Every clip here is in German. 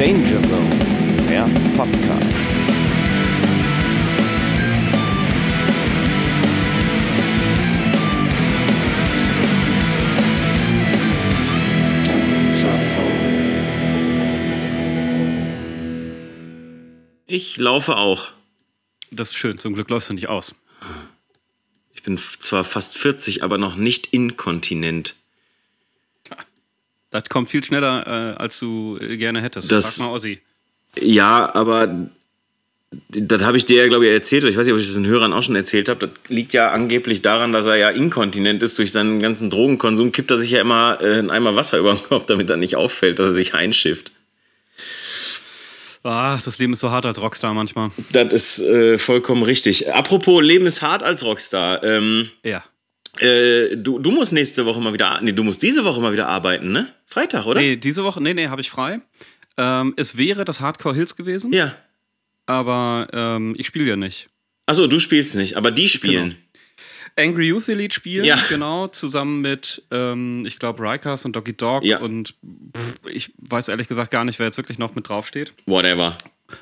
Danger Zone, der Podcast. Ich laufe auch. Das ist schön, zum Glück läufst du nicht aus. Ich bin zwar fast 40, aber noch nicht inkontinent. Das kommt viel schneller, äh, als du äh, gerne hättest. Das- Frag mal Ossi. Ja, aber das habe ich dir ja, glaube ich, erzählt. Oder ich weiß nicht, ob ich das den Hörern auch schon erzählt habe. Das liegt ja angeblich daran, dass er ja inkontinent ist. Durch seinen ganzen Drogenkonsum kippt er sich ja immer äh, einen Eimer Wasser über den Kopf, damit er nicht auffällt, dass er sich einschifft. Ah, das Leben ist so hart als Rockstar manchmal. Das ist äh, vollkommen richtig. Apropos Leben ist hart als Rockstar. Ähm, Ja. Äh, du, du musst nächste Woche mal wieder, nee, du musst diese Woche mal wieder arbeiten, ne? Freitag, oder? Nee, diese Woche, nee, nee, habe ich frei. Ähm, es wäre das Hardcore Hills gewesen, Ja. aber ähm, ich spiele ja nicht. Achso, du spielst nicht, aber die spielen. Angry Youth Elite spielen, Ja. genau, zusammen mit, ähm, ich glaube, Rikers und Doggy Dog Ja. und pff, ich weiß ehrlich gesagt gar nicht, wer jetzt wirklich noch mit draufsteht. Whatever.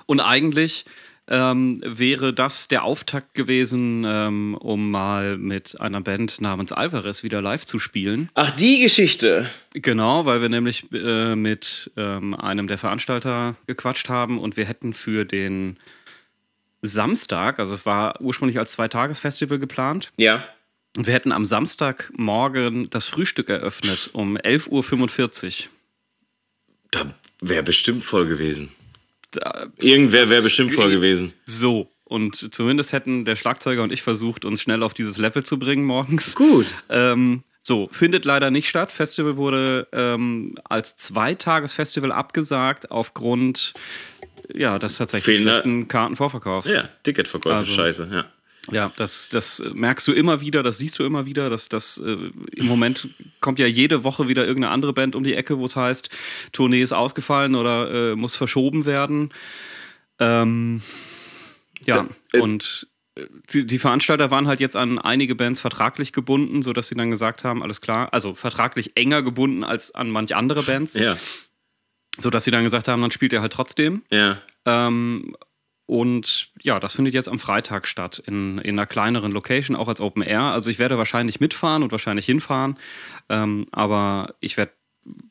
Und eigentlich ähm, wäre das der Auftakt gewesen, ähm, um mal mit einer Band namens Alvarez wieder live zu spielen. Ach, die Geschichte. Genau, weil wir nämlich äh, mit ähm, einem der Veranstalter gequatscht haben und wir hätten für den Samstag, also es war ursprünglich als Zweitagesfestival geplant, Ja. und wir hätten am Samstagmorgen das Frühstück eröffnet um 11.45 Uhr. Da wäre bestimmt voll gewesen. Da, Irgendwer wäre bestimmt voll gewesen. So. Und zumindest hätten der Schlagzeuger und ich versucht, uns schnell auf dieses Level zu bringen morgens. Gut. Ähm, so, findet leider nicht statt. Festival wurde ähm, als Zweitagesfestival abgesagt aufgrund ja, des tatsächlich Fehler- schlechten Kartenvorverkaufs. Ja, Ticketverkäufe, Also- scheiße, ja. Ja, das, das merkst du immer wieder, das siehst du immer wieder. dass das äh, Im Moment kommt ja jede Woche wieder irgendeine andere Band um die Ecke, wo es heißt, Tournee ist ausgefallen oder äh, muss verschoben werden. Ähm, ja, Da- äh, und äh, die, die Veranstalter waren halt jetzt an einige Bands vertraglich gebunden, sodass sie dann gesagt haben, alles klar, also vertraglich enger gebunden als an manch andere Bands, Ja, sodass sie dann gesagt haben, dann spielt ihr halt trotzdem. ja. Ähm, und ja, das findet jetzt am Freitag statt, in, in einer kleineren Location, auch als Open Air. Also ich werde wahrscheinlich mitfahren und wahrscheinlich hinfahren, ähm, aber ich werde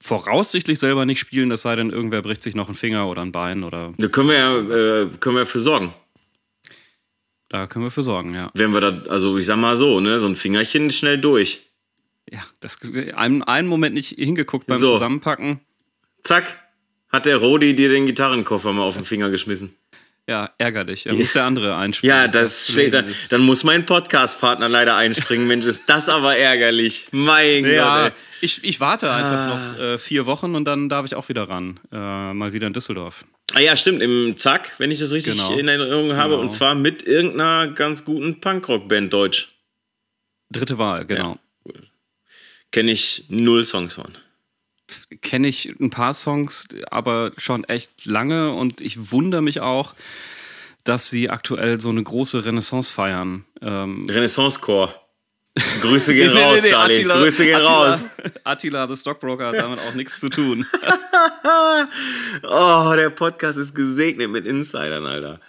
voraussichtlich selber nicht spielen, es sei denn, irgendwer bricht sich noch einen Finger oder ein Bein oder Da können wir ja äh, können wir für sorgen. da können wir für sorgen, ja. Wenn wir da, also ich sag mal so, ne, so ein Fingerchen schnell durch. Ja, das einen, einen Moment nicht hingeguckt beim So. Zusammenpacken. Zack, hat der Rodi dir den Gitarrenkoffer mal auf den Finger geschmissen. Ja, ärgerlich. Da muss der andere einspringen. Ja, das schlägt, dann, dann muss mein Podcast-Partner leider einspringen. Mensch, ist das aber ärgerlich. Mein Ja, Gott. ey. ich, ich warte einfach Ah. noch äh, vier Wochen und dann darf ich auch wieder ran. Äh, mal wieder in Düsseldorf. Ah ja, stimmt, im Zack, wenn ich das richtig Genau. in Erinnerung habe. Genau. Und zwar mit irgendeiner ganz guten Punkrock-Band Deutsch. Dritte Wahl, genau. Kenne ich null Songs von. Kenne ich ein paar Songs, aber schon echt lange und ich wundere mich auch, dass sie aktuell so eine große Renaissance feiern. Ähm, Renaissance-Chor. Grüße gehen raus, Charlie. Attila, Grüße gehen Attila, raus. Attila, the Stockbroker, hat damit auch nichts zu tun. Oh, der Podcast ist gesegnet mit Insidern, Alter.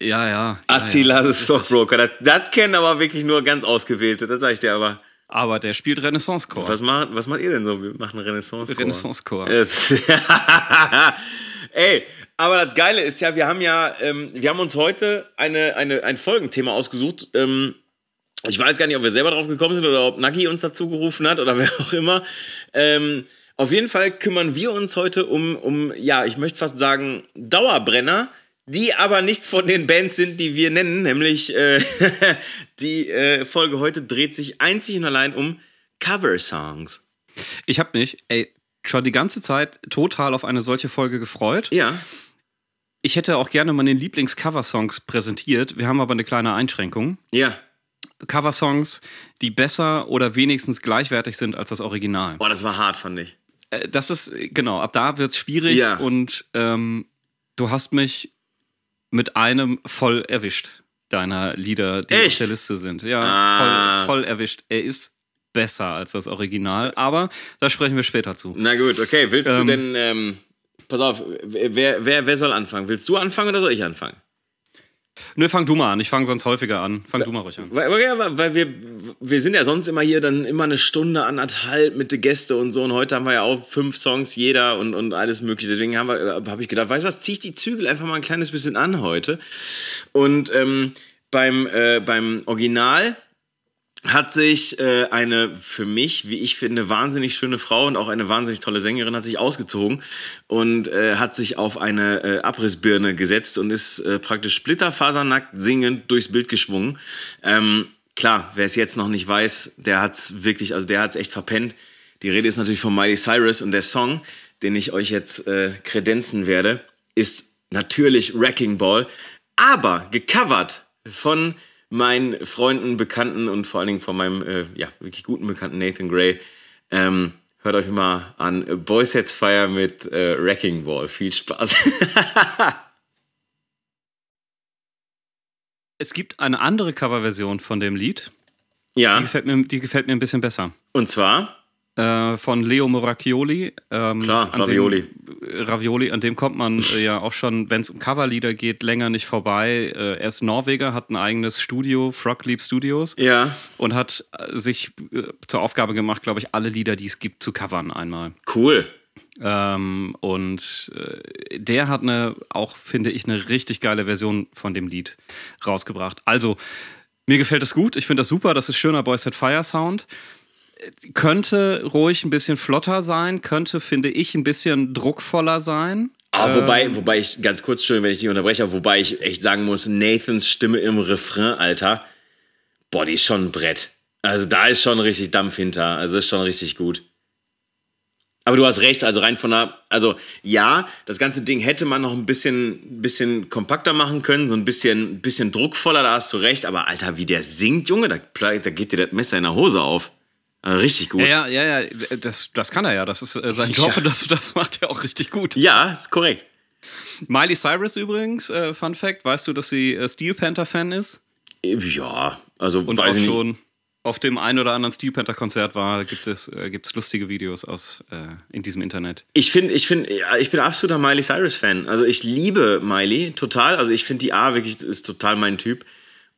ja, ja. Attila, Ja, ja. the Stockbroker. Das, das kennen aber wirklich nur ganz Ausgewählte. Das sag ich dir aber. Aber der spielt Renaissance-Chor. Was macht, was macht ihr denn so? Wir machen Renaissance-Chor. Renaissance-Chor. Ey, aber das Geile ist ja, wir haben ja, ähm, wir haben uns heute eine, eine, ein Folgenthema ausgesucht. Ähm, ich weiß gar nicht, ob wir selber drauf gekommen sind oder ob Nagi uns dazu gerufen hat oder wer auch immer. Ähm, auf jeden Fall kümmern wir uns heute um, um, ja, ich möchte fast sagen, Dauerbrenner, die aber nicht von den Bands sind, die wir nennen. Nämlich äh, die äh, Folge heute dreht sich einzig und allein um Cover-Songs. Ich habe mich, ey, schon die ganze Zeit total auf eine solche Folge gefreut. Ja. Ich hätte auch gerne meine Lieblings-Cover-Songs präsentiert. Wir haben aber eine kleine Einschränkung. Ja. Cover-Songs, die besser oder wenigstens gleichwertig sind als das Original. Boah, das war hart, fand ich. Äh, Das ist, genau, ab da wird es schwierig Ja. und ähm, du hast mich mit einem voll erwischt, deiner Lieder, die Echt? auf der Liste sind. Ja, Ah. voll, voll erwischt. Er ist besser als das Original, aber da sprechen wir später zu. Na gut, okay. Willst du Ähm. denn, ähm, Pass auf, wer, wer, wer soll anfangen? Willst du anfangen oder soll ich anfangen? Nö, fang du mal an. Ich fange sonst häufiger an. Fang du mal ruhig an. Weil, weil, weil wir, wir sind ja sonst immer hier dann immer eine Stunde, anderthalb mit den Gästen und so. Und heute haben wir ja auch fünf Songs jeder und, und alles mögliche. Deswegen habe hab ich gedacht, weißt du was, zieh ich die Zügel einfach mal ein kleines bisschen an heute. Und ähm, beim, äh, beim Original hat sich äh, eine für mich, wie ich finde, wahnsinnig schöne Frau und auch eine wahnsinnig tolle Sängerin hat sich ausgezogen und äh, hat sich auf eine äh, Abrissbirne gesetzt und ist äh, praktisch splitterfasernackt singend durchs Bild geschwungen. Ähm, klar, wer es jetzt noch nicht weiß, der hat's wirklich, also der hat's echt verpennt. Die Rede ist natürlich von Miley Cyrus und der Song, den ich euch jetzt äh, kredenzen werde, ist natürlich Wrecking Ball, aber gecovert von meinen Freunden, Bekannten und vor allen Dingen von meinem äh, ja, wirklich guten Bekannten Nathan Gray. Ähm, hört euch mal an Boy Sets Fire mit äh, Wrecking Ball. Viel Spaß. es gibt eine andere Coverversion von dem Lied. ja, Die gefällt mir, die gefällt mir ein bisschen besser. und zwar, Äh, von Leo Moracchioli. Ähm, Klar, Ravioli. Dem, Ravioli, an dem kommt man äh, ja auch schon, wenn es um Coverlieder geht, länger nicht vorbei. Äh, er ist Norweger, hat ein eigenes Studio, Frog Leap Studios, ja, und hat äh, sich äh, zur Aufgabe gemacht, glaube ich, alle Lieder, die es gibt, zu covern einmal. cool. Ähm, und äh, der hat eine, auch finde ich, eine richtig geile Version von dem Lied rausgebracht. Also, mir gefällt es gut. Ich finde das super. Das ist schöner Boy Set Fire Sound. Könnte ruhig ein bisschen flotter sein, könnte, finde ich, ein bisschen druckvoller sein. Ah, wobei, wobei ich, ganz kurz, Entschuldigung, wenn ich dich unterbreche, aber wobei ich echt sagen muss, Nathans Stimme im Refrain, Alter, boah, die ist schon ein Brett. Also da ist schon richtig Dampf hinter. Also ist schon richtig gut. Aber du hast recht, also rein von der, also ja, das ganze Ding hätte man noch ein bisschen, bisschen kompakter machen können, so ein bisschen, bisschen druckvoller, da hast du recht, aber Alter, wie der singt, Junge, da, da geht dir das Messer in der Hose auf. Also richtig gut. Ja, ja, ja, ja, das, das kann er ja. Das ist äh, sein Job Ja. und das, das macht er auch richtig gut. Ja, ist korrekt. Miley Cyrus übrigens, äh, Fun Fact, weißt du, dass sie äh, Steel Panther Fan ist? Ja, also Und weiß auch ich nicht. schon auf dem ein oder anderen Steel Panther Konzert war, gibt es, äh, gibt es lustige Videos aus äh, in diesem Internet. Ich finde, ich finde, ich bin absoluter Miley Cyrus Fan. Also ich liebe Miley total. Also ich finde die A wirklich ist total mein Typ.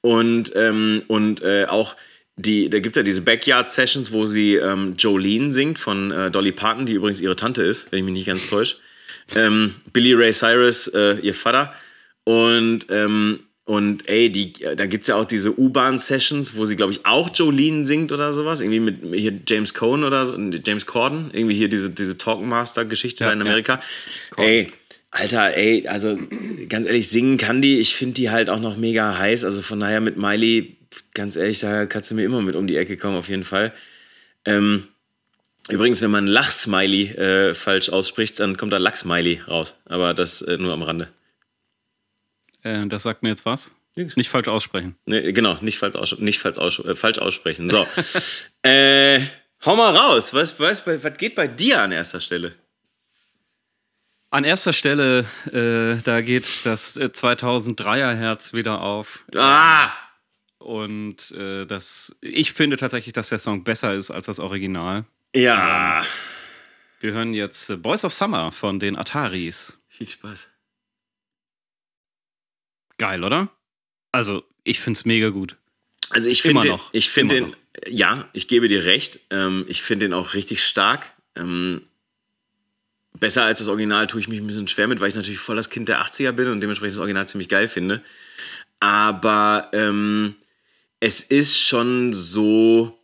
Und ähm, und äh, auch die, da gibt es ja diese Backyard Sessions, wo sie ähm, Jolene singt von äh, Dolly Parton, die übrigens ihre Tante ist, wenn ich mich nicht ganz täusche. Ähm, Billy Ray Cyrus, äh, ihr Vater. Und ähm, und ey, die, da gibt es ja auch diese U-Bahn-Sessions, wo sie, glaube ich, auch Jolene singt oder sowas. Irgendwie mit hier James Cohn oder so, James Corden. Irgendwie hier diese, diese Talkmaster-Geschichte Ja, in ja. Amerika. Ey, Alter, ey, also ganz ehrlich, singen kann die. Ich finde die halt auch noch mega heiß. Also von daher mit Miley, ganz ehrlich, da kannst du mir immer mit um die Ecke kommen, auf jeden Fall. Ähm, übrigens, wenn man Lachsmiley äh, falsch ausspricht, dann kommt da Lachsmiley raus. Aber das äh, nur am Rande. Äh, das sagt mir jetzt was? Nix. Nicht falsch aussprechen. Nee, genau, nicht falsch, aus, nicht falsch, aus, äh, falsch aussprechen. So. äh, hau mal raus. Was, was, was geht bei dir an erster Stelle? An erster Stelle, äh, da geht das äh, 2003er Herz wieder auf. Ah! Und äh, das, ich finde tatsächlich, dass der Song besser ist als das Original. Ja. Wir hören jetzt Boys of Summer von den Ataris. Viel Spaß. Geil, oder? Also, ich finde es mega gut. Also ich finde, noch. ich finde den, ja, ich gebe dir recht. Ähm, ich finde den auch richtig stark. Ähm, besser als das Original tue ich mich ein bisschen schwer mit, weil ich natürlich voll das Kind der 80er bin und dementsprechend das Original ziemlich geil finde. Aber ähm, es ist schon so,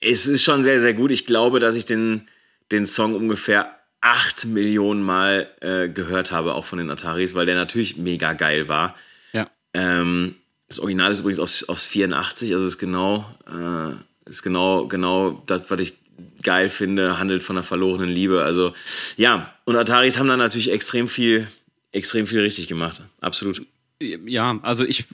es ist schon sehr, sehr gut. Ich glaube, dass ich den, den Song ungefähr 8 Millionen Mal äh, gehört habe, auch von den Ataris, weil der natürlich mega geil war. Ja. Ähm, das Original ist übrigens aus, aus 84, also ist genau, äh, ist genau, genau das, was ich geil finde, handelt von einer verlorenen Liebe. Also ja, und Ataris haben da natürlich extrem viel, extrem viel richtig gemacht. Absolut. Ja, also ich,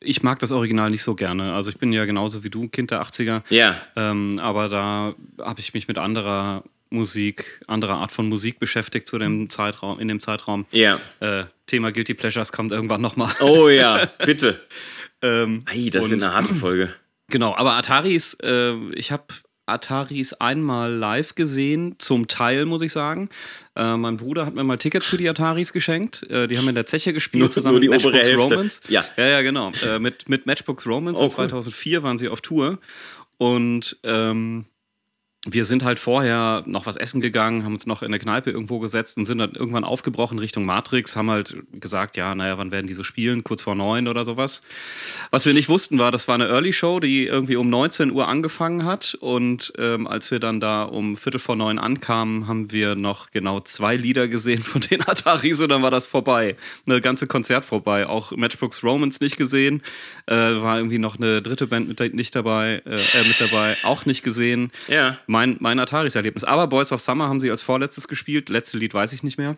ich mag das Original nicht so gerne. Also ich bin ja genauso wie du, Kind der 80er. Ja, Ähm, aber da habe ich mich mit anderer Musik, anderer Art von Musik beschäftigt zu dem Zeitraum, in dem Zeitraum. ja. Äh, Thema Guilty Pleasures kommt irgendwann nochmal. Oh ja, bitte. ähm, Ei, das und- wird eine harte Folge. Genau, aber Ataris, äh, ich habe Ataris einmal live gesehen, zum Teil, muss ich sagen. Äh, mein Bruder hat mir mal Tickets für die Ataris geschenkt. Äh, die haben in der Zeche gespielt, Nur- zusammen nur die mit obere Matchbox Hälfte. Romance. Ja. ja, ja, genau. Äh, mit, mit Matchbox Romance Oh, in cool. 2004 waren sie auf Tour. Und ähm, wir sind halt vorher noch was essen gegangen, haben uns noch in der Kneipe irgendwo gesetzt und sind dann irgendwann aufgebrochen Richtung Matrix, haben halt gesagt, ja, naja, wann werden die so spielen? Kurz vor neun oder sowas. Was wir nicht wussten war, das war eine Early Show, die irgendwie um 19 Uhr angefangen hat. Und ähm, als wir dann da um Viertel vor neun ankamen, haben wir noch genau zwei Lieder gesehen von den Ataris und dann war das vorbei. Eine ganze Konzert vorbei. Auch Matchbox Romance nicht gesehen. Äh, war irgendwie noch eine dritte Band mit, nicht dabei, äh, äh, mit dabei, auch nicht gesehen Ja. Mein, mein Ataris-Erlebnis. Aber Boys of Summer haben sie als vorletztes gespielt. Letzte Lied weiß ich nicht mehr.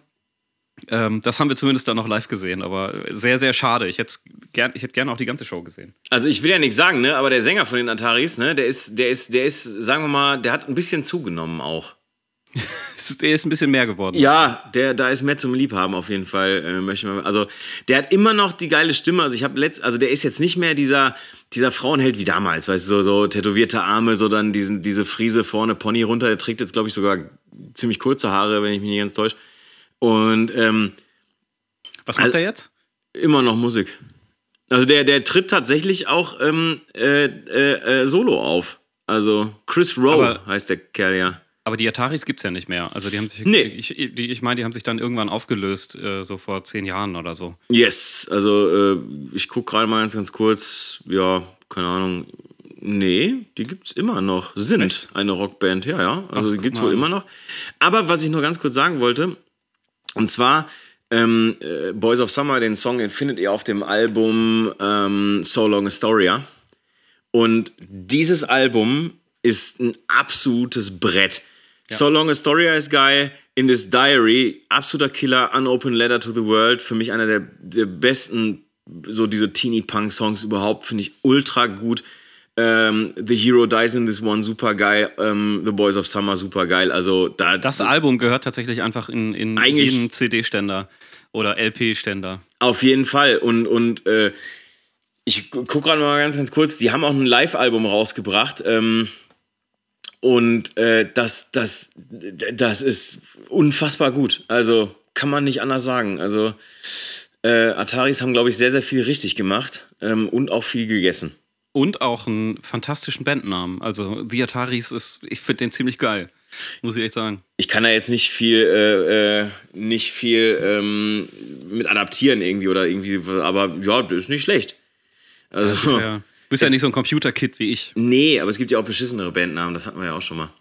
Ähm, das haben wir zumindest dann noch live gesehen, aber sehr, sehr schade. Ich hätte gern, ich hätte gerne auch die ganze Show gesehen. Also ich will ja nichts sagen, ne? Aber der Sänger von den Ataris, ne, der ist, der ist, der ist, sagen wir mal, der hat ein bisschen zugenommen auch. Es ist, er ist ein bisschen mehr geworden. Ja, der, da ist mehr zum Liebhaben auf jeden Fall. Äh, möchte man, also der hat immer noch die geile Stimme. Also ich habe letzt, also der ist jetzt nicht mehr dieser, dieser Frauenheld wie damals, weißt du, so, so tätowierte Arme, so dann diesen, diese Friese vorne, Pony runter. Der trägt jetzt, glaube ich, sogar ziemlich kurze Haare, wenn ich mich nicht ganz täusche. Und ähm, Was macht Also- er jetzt? immer noch Musik. Also der, der tritt tatsächlich auch ähm, äh, äh, äh, solo auf. Also Chris Rowe heißt der Kerl ja. Aber die Ataris gibt es ja nicht mehr. Also die haben sich, Nee. ich, die, ich meine, die haben sich dann irgendwann aufgelöst, äh, so vor zehn Jahren oder so. Yes, also äh, ich gucke gerade mal ganz, ganz kurz. Ja, keine Ahnung. Nee, die gibt's immer noch. Sind Echt? eine Rockband, ja, ja. Also Ach, die gibt's mal. wohl immer noch. Aber was ich nur ganz kurz sagen wollte, und zwar ähm, äh, Boys of Summer, den Song, den findet ihr auf dem Album ähm, So Long Astoria. Und dieses Album ist ein absolutes Brett. So Long Astoria ist geil. In This Diary, absoluter Killer. Unopened Letter to the World, für mich einer der, der besten, so diese Teenie-Punk-Songs überhaupt, finde ich ultra gut. Ähm, The Hero Dies in This One, super geil. Ähm, The Boys of Summer, super geil. Also da. Das Album gehört tatsächlich einfach in, in jeden CD-Ständer oder LP-Ständer. Auf jeden Fall. Und, und äh, ich gu- guck gerade mal ganz, ganz kurz, die haben auch ein Live-Album rausgebracht. Ähm, und äh, das, das, das ist unfassbar gut. Also kann man nicht anders sagen. Also äh, Ataris haben, glaube ich, sehr, sehr viel richtig gemacht ähm, und auch viel gegessen. Und auch einen fantastischen Bandnamen. Also The Ataris ist, ich finde den ziemlich geil. Muss ich echt sagen. Ich kann da jetzt nicht viel, äh, äh, nicht viel ähm, mit adaptieren irgendwie oder irgendwie, aber ja, das ist nicht schlecht. Also, Ja, du bist ja Es- nicht so ein Computer-Kid wie ich. Nee, aber es gibt ja auch beschissenere Bandnamen, das hatten wir ja auch schon mal.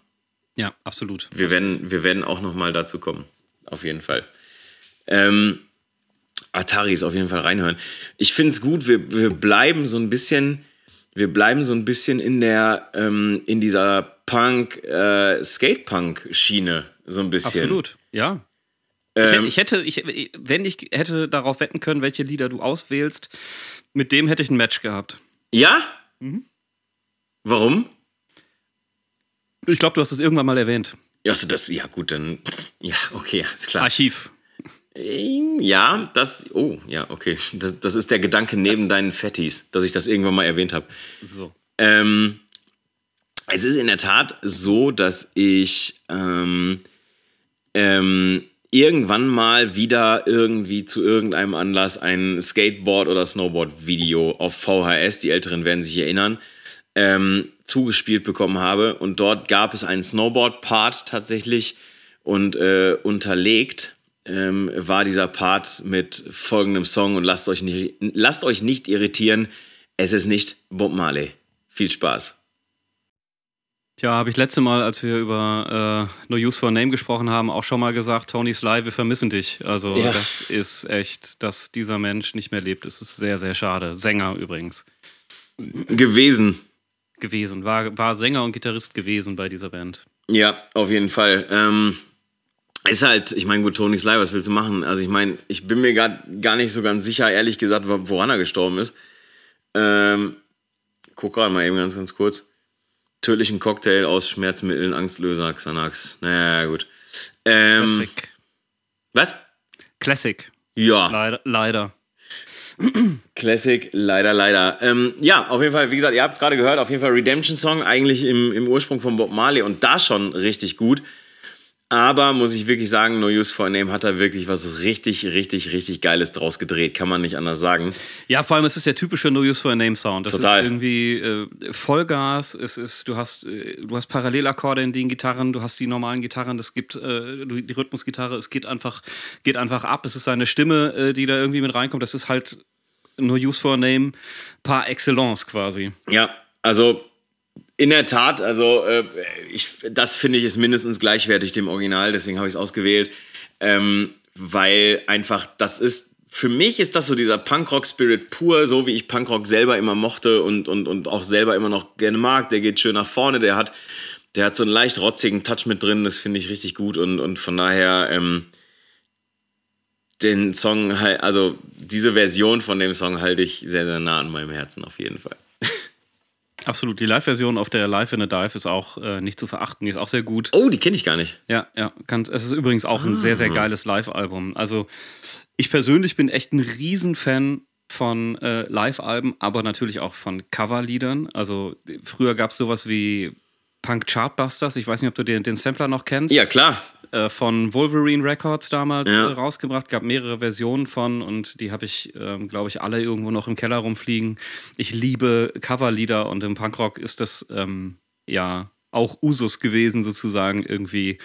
Ja, absolut. Wir werden, wir werden auch noch mal dazu kommen. Auf jeden Fall. Ähm, Atari ist auf jeden Fall reinhören. Ich finde es gut, wir, wir bleiben so ein bisschen, wir bleiben so ein bisschen in der, ähm, in dieser Punk, äh, Skate-Punk-Schiene, so ein bisschen. Absolut, ja. Ähm, ich, hätte, ich, wenn ich hätte darauf wetten können, welche Lieder du auswählst, mit dem hätte ich ein Match gehabt. Ja? Mhm. Warum? Ich glaube, du hast es irgendwann mal erwähnt. Ja, also das, ja gut, dann, ja, okay, ist klar. Archiv. Ja, das, oh, ja, okay. Das, das ist der Gedanke neben deinen Fettis, dass ich das irgendwann mal erwähnt habe. So. Ähm, es ist in der Tat so, dass ich ähm, ähm, irgendwann mal wieder irgendwie zu irgendeinem Anlass ein Skateboard- oder Snowboard-Video auf VHS, die Älteren werden sich erinnern, ähm, zugespielt bekommen habe. Und dort gab es einen Snowboard-Part tatsächlich und äh, unterlegt ähm, war dieser Part mit folgendem Song und lasst euch, nicht, lasst euch nicht irritieren, es ist nicht Bob Marley. Viel Spaß. Tja, habe ich letzte Mal, als wir über äh, No Use for a Name gesprochen haben, auch schon mal gesagt, Tony Sly, wir vermissen dich. Also Ja. das ist echt, dass dieser Mensch nicht mehr lebt. Es ist sehr, sehr schade. Sänger übrigens Gewesen. gewesen. War, war Sänger und Gitarrist gewesen bei dieser Band. Ja, auf jeden Fall. Ähm, ist halt, ich meine, gut, Tony Sly, was willst du machen? Also, ich meine, ich bin mir gar, gar nicht so ganz sicher, ehrlich gesagt, wo- woran er gestorben ist. Ähm, guck gerade mal eben ganz, ganz kurz. Tödlichen Cocktail aus Schmerzmitteln, Angstlöser, Xanax. Naja, gut. Ähm, Classic. was? Classic. Ja. Leider. leider. Classic, leider, leider. Ähm, ja, auf jeden Fall, wie gesagt, ihr habt es gerade gehört, auf jeden Fall Redemption Song, eigentlich im, im Ursprung von Bob Marley und da schon richtig gut. Aber muss ich wirklich sagen, No Use for a Name hat da wirklich was richtig, richtig, richtig Geiles draus gedreht. Kann man nicht anders sagen. Ja, vor allem es ist der typische No Use for a Name Sound. Das Total. ist irgendwie äh, Vollgas. Es ist, du hast, äh, du hast Parallelakkorde in den Gitarren, du hast die normalen Gitarren, es gibt äh, die Rhythmusgitarre. Es geht einfach, geht einfach ab. Es ist seine Stimme, äh, die da irgendwie mit reinkommt. Das ist halt No Use for a Name par excellence quasi. Ja, also in der Tat, also äh, ich, das finde ich ist mindestens gleichwertig dem Original, deswegen habe ich es ausgewählt, ähm, weil einfach das ist, für mich ist das so dieser Punkrock-Spirit pur, so wie ich Punkrock selber immer mochte und, und, und auch selber immer noch gerne mag. Der geht schön nach vorne, der hat, der hat so einen leicht rotzigen Touch mit drin, das finde ich richtig gut und, und von daher ähm, den Song, also diese Version von dem Song halte ich sehr, sehr nah an meinem Herzen auf jeden Fall. Absolut. Die Live-Version auf der Live in a Dive ist auch äh, nicht zu verachten. Die ist auch sehr gut. Oh, die kenne ich gar nicht. Ja, ja. Kann, es ist übrigens auch ein sehr, sehr geiles Live-Album. Also, ich persönlich bin echt ein Riesenfan von äh, Live-Alben, aber natürlich auch von Coverliedern. Also, früher gab es sowas wie Punk Chartbusters. Ich weiß nicht, ob du den, den Sampler noch kennst. Ja, klar. Äh, von Wolverine Records damals Ja. äh, rausgebracht. Gab mehrere Versionen von und die habe ich, ähm, glaube ich, alle irgendwo noch im Keller rumfliegen. Ich liebe Coverlieder und im Punkrock ist das ähm, ja auch Usus gewesen, sozusagen irgendwie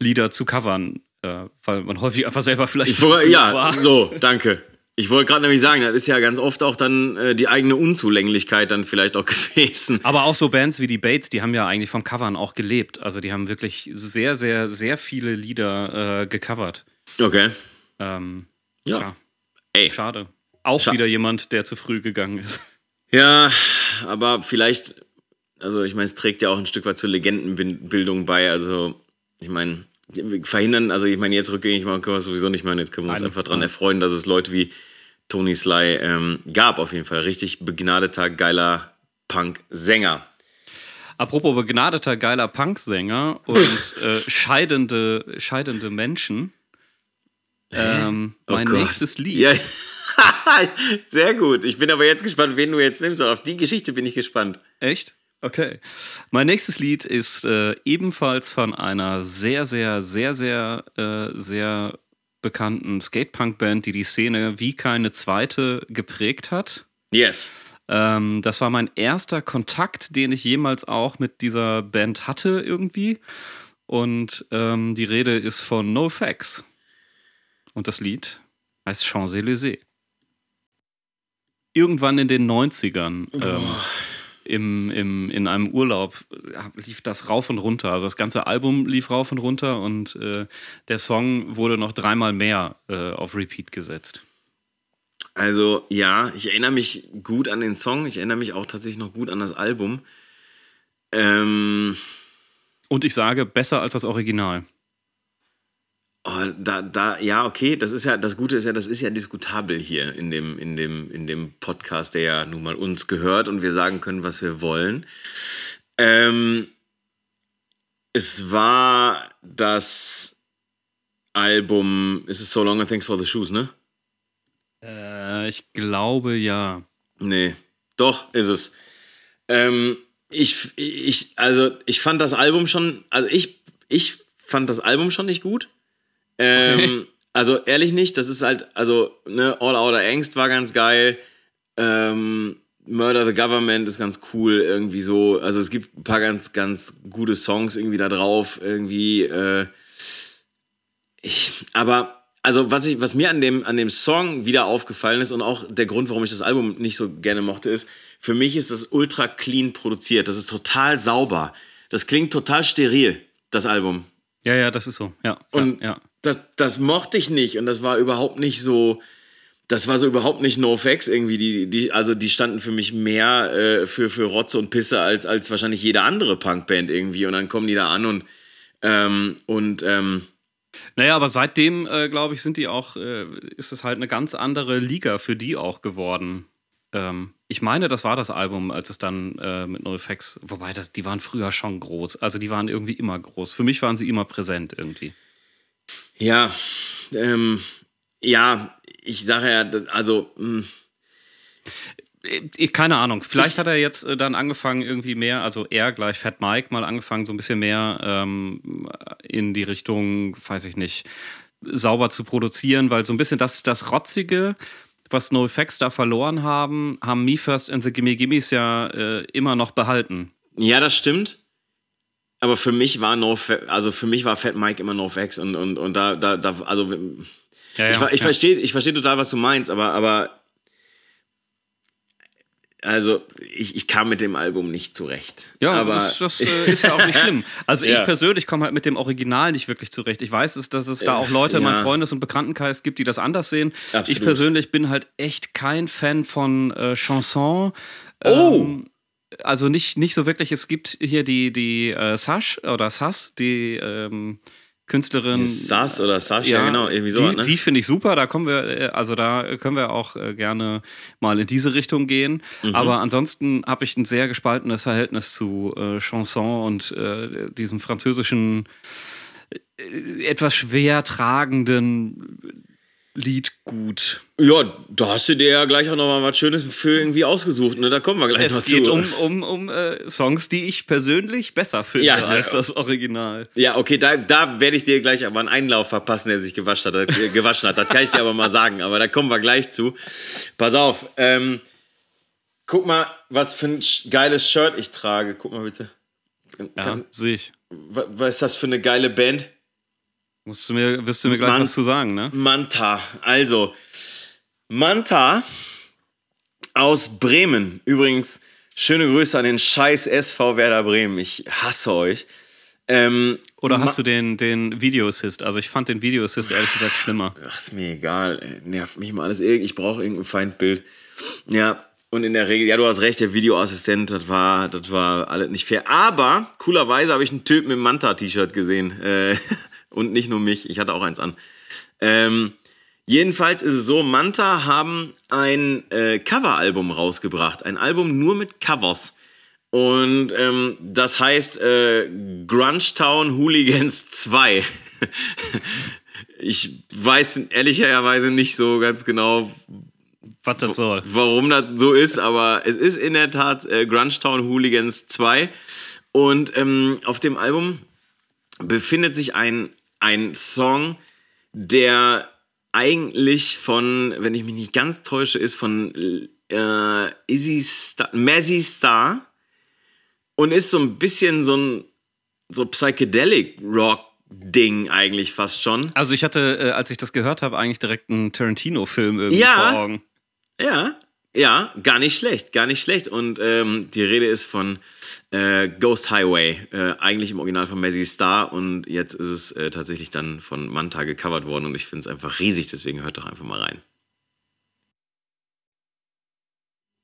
Lieder zu covern, äh, weil man häufig einfach selber vielleicht Ich ja, war. so, danke. Ich wollte gerade nämlich sagen, das ist ja ganz oft auch dann äh, die eigene Unzulänglichkeit dann vielleicht auch gewesen. Aber auch so Bands wie die Bates, die haben ja eigentlich vom Covern auch gelebt. Also die haben wirklich sehr, sehr, sehr viele Lieder äh, gecovert. Okay. Ähm, Ja. Tja, Ey. schade. Auch Scha- wieder jemand, der zu früh gegangen ist. Ja, aber vielleicht, also ich meine, es trägt ja auch ein Stück weit zur Legendenbildung bei. Also, ich meine, verhindern, also ich meine, jetzt rückgängig machen können wir es sowieso nicht mehr. Jetzt können wir uns Nein. einfach daran Nein. erfreuen, dass es Leute wie Tony Sly ähm, gab, auf jeden Fall. Richtig begnadeter, geiler Punk-Sänger. Apropos begnadeter, geiler Punksänger und äh, scheidende, scheidende Menschen. Ähm, Oh mein Gott. nächstes Lied. Ja. Sehr gut. Ich bin aber jetzt gespannt, wen du jetzt nimmst. Auf die Geschichte bin ich gespannt. Echt? Okay. Mein nächstes Lied ist äh, ebenfalls von einer sehr, sehr, sehr, sehr, äh, sehr bekannten Skatepunk-Band, die die Szene wie keine zweite geprägt hat. Yes. Ähm, das war mein erster Kontakt, den ich jemals auch mit dieser Band hatte irgendwie. Und ähm, die Rede ist von NoFX. Und das Lied heißt Champs-Élysées. Irgendwann in den 90ern, ähm, im, im, in einem Urlaub, äh, lief das rauf und runter. Also das ganze Album lief rauf und runter und äh, der Song wurde noch dreimal mehr äh, auf Repeat gesetzt. Also, ja, ich erinnere mich gut an den Song. Ich erinnere mich auch tatsächlich noch gut an das Album. Ähm, Und ich sage, besser als das Original. Oh, da, da, ja, okay, das ist ja, das Gute ist ja, das ist ja diskutabel hier in dem, in dem, in dem Podcast, der ja nun mal uns gehört und wir sagen können, was wir wollen. Ähm, es war das Album, ist es So Long and Thanks for the Shoes, ne? Äh, ich glaube ja. Nee, doch, ist es. Ähm, ich, ich, also, ich fand das Album schon, also ich, ich fand das Album schon nicht gut. Ähm, Also, ehrlich nicht, das ist halt, also, ne, All Outer Angst war ganz geil. Ähm, Murder the Government ist ganz cool, irgendwie so. Also, es gibt ein paar ganz, ganz gute Songs irgendwie da drauf, irgendwie, äh, ich, aber also was, ich, was mir an dem, an dem Song wieder aufgefallen ist und auch der Grund, warum ich das Album nicht so gerne mochte, ist, für mich ist das ultra clean produziert. Das ist total sauber. Das klingt total steril, das Album. Ja, ja, das ist so. Ja. Und ja, ja. Das, das mochte ich nicht und das war überhaupt nicht so. Das war so überhaupt nicht NoFX irgendwie. Die, die, also die standen für mich mehr äh, für, für Rotze und Pisse als, als wahrscheinlich jede andere Punkband irgendwie. Und dann kommen die da an und, ähm, und ähm, Naja, aber seitdem, äh, glaube ich, sind die auch, äh, ist es halt eine ganz andere Liga für die auch geworden. Ähm, ich meine, das war das Album, als es dann äh, mit NoFX, wobei das, die waren früher schon groß. Also die waren irgendwie immer groß. Für mich waren sie immer präsent irgendwie. Ja, ähm, ja, ich sage ja, also, mh, Äh, keine Ahnung. Vielleicht hat er jetzt äh, dann angefangen, irgendwie mehr, also er gleich Fat Mike mal angefangen, so ein bisschen mehr ähm, in die Richtung, weiß ich nicht, sauber zu produzieren, weil so ein bisschen das, das Rotzige, was NoFX da verloren haben, haben Me First and the Gimme Gimmes ja äh, immer noch behalten. Ja, das stimmt. Aber für mich war no, also für mich war Fat Mike immer NoFX und, und, und da, da, da also ja, ja, ich, ich ja. verstehe ich versteh total, was du meinst, aber, aber also ich, ich kam mit dem Album nicht zurecht. Ja, aber das, das äh, ist ja auch nicht schlimm. Also ich persönlich komme halt mit dem Original nicht wirklich zurecht. Ich weiß, dass es da auch Leute in meinem Freundes- und Bekanntenkreis gibt, die das anders sehen. Absolut. Ich persönlich bin halt echt kein Fan von äh, Chanson. Oh! Ähm, also nicht, nicht so wirklich. Es gibt hier die, die äh, Sash oder Sass, die ähm, Künstlerin. Sass oder Sash, ja, ja, genau, irgendwie so. Die, ne? die finde ich super, da kommen wir, äh, also da können wir auch äh, gerne mal in diese Richtung gehen. Mhm. Aber ansonsten habe ich ein sehr gespaltenes Verhältnis zu äh, Chanson und äh, diesem französischen, äh, etwas schwer tragenden Lied gut. Ja, da hast du dir ja gleich auch noch mal was Schönes für irgendwie ausgesucht. Ne? Da kommen wir gleich es noch zu. Es geht um, um, um äh, Songs, die ich persönlich besser finde ja, als ja. das Original. Ja, okay, da, da werde ich dir gleich aber einen Einlauf verpassen, der sich gewaschen hat. Äh, gewaschen hat. Das kann ich dir aber mal sagen. Aber da kommen wir gleich zu. Pass auf. Ähm, guck mal, was für ein geiles Shirt ich trage. Guck mal bitte. Ja, sehe ich. Was ist das für eine geile Band? Musst du mir, wirst du mir gleich Man was zu sagen, ne? Manta. Also, Manta aus Bremen. Übrigens, schöne Grüße an den scheiß SV Werder Bremen. Ich hasse euch. Ähm, Oder hast du den, den Video Assist? Also ich fand den Video Assist ehrlich gesagt schlimmer. Ach, ist mir egal. Nervt mich mal alles. Ich brauche irgendein Feindbild. Ja, und in der Regel, ja, du hast recht, der Videoassistent, das war, das war alles nicht fair. Aber coolerweise habe ich einen Typ mit einem Manta-T-Shirt gesehen. Äh, und nicht nur mich, ich hatte auch eins an. Ähm, jedenfalls ist es so, Manta haben ein äh, Coveralbum rausgebracht. Ein Album nur mit Covers. Und ähm, das heißt äh, Grunge Town Hooligans 2. ich weiß ehrlicherweise nicht so ganz genau, was das soll. Warum das so ist, aber es ist in der Tat äh, Grunge Town Hooligans 2. Und ähm, auf dem Album befindet sich ein ein Song, der eigentlich von, wenn ich mich nicht ganz täusche, ist von äh, Izzy Star, Mazzy Star und ist so ein bisschen so ein so Psychedelic Rock Ding eigentlich fast schon. Also ich hatte, äh, als ich das gehört habe, eigentlich direkt einen Tarantino-Film irgendwie ja, vor Augen. Ja, ja, gar nicht schlecht, gar nicht schlecht. Und ähm, die Rede ist von äh, Ghost Highway, äh, eigentlich im Original von Mazzy Star und jetzt ist es äh, tatsächlich dann von Manta gecovert worden und ich finde es einfach riesig, deswegen hört doch einfach mal rein.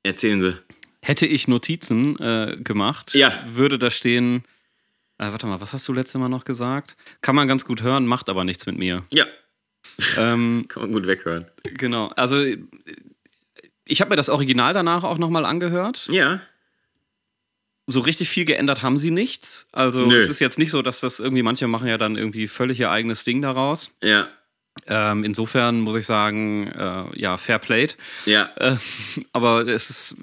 Erzählen Sie. Hätte ich Notizen äh, gemacht, ja. würde da stehen, äh, warte mal, was hast du letztes Mal noch gesagt? Kann man ganz gut hören, macht aber nichts mit mir. Ja. Ähm, Kann man gut weghören. Genau, also ich habe mir das Original danach auch nochmal angehört. Ja so richtig viel geändert haben sie nichts. Also Nö. es ist jetzt nicht so, dass das irgendwie, manche machen ja dann irgendwie völlig ihr eigenes Ding daraus. Ja. Ähm, insofern muss ich sagen, äh, ja, fair played. Ja. Äh, aber es ist.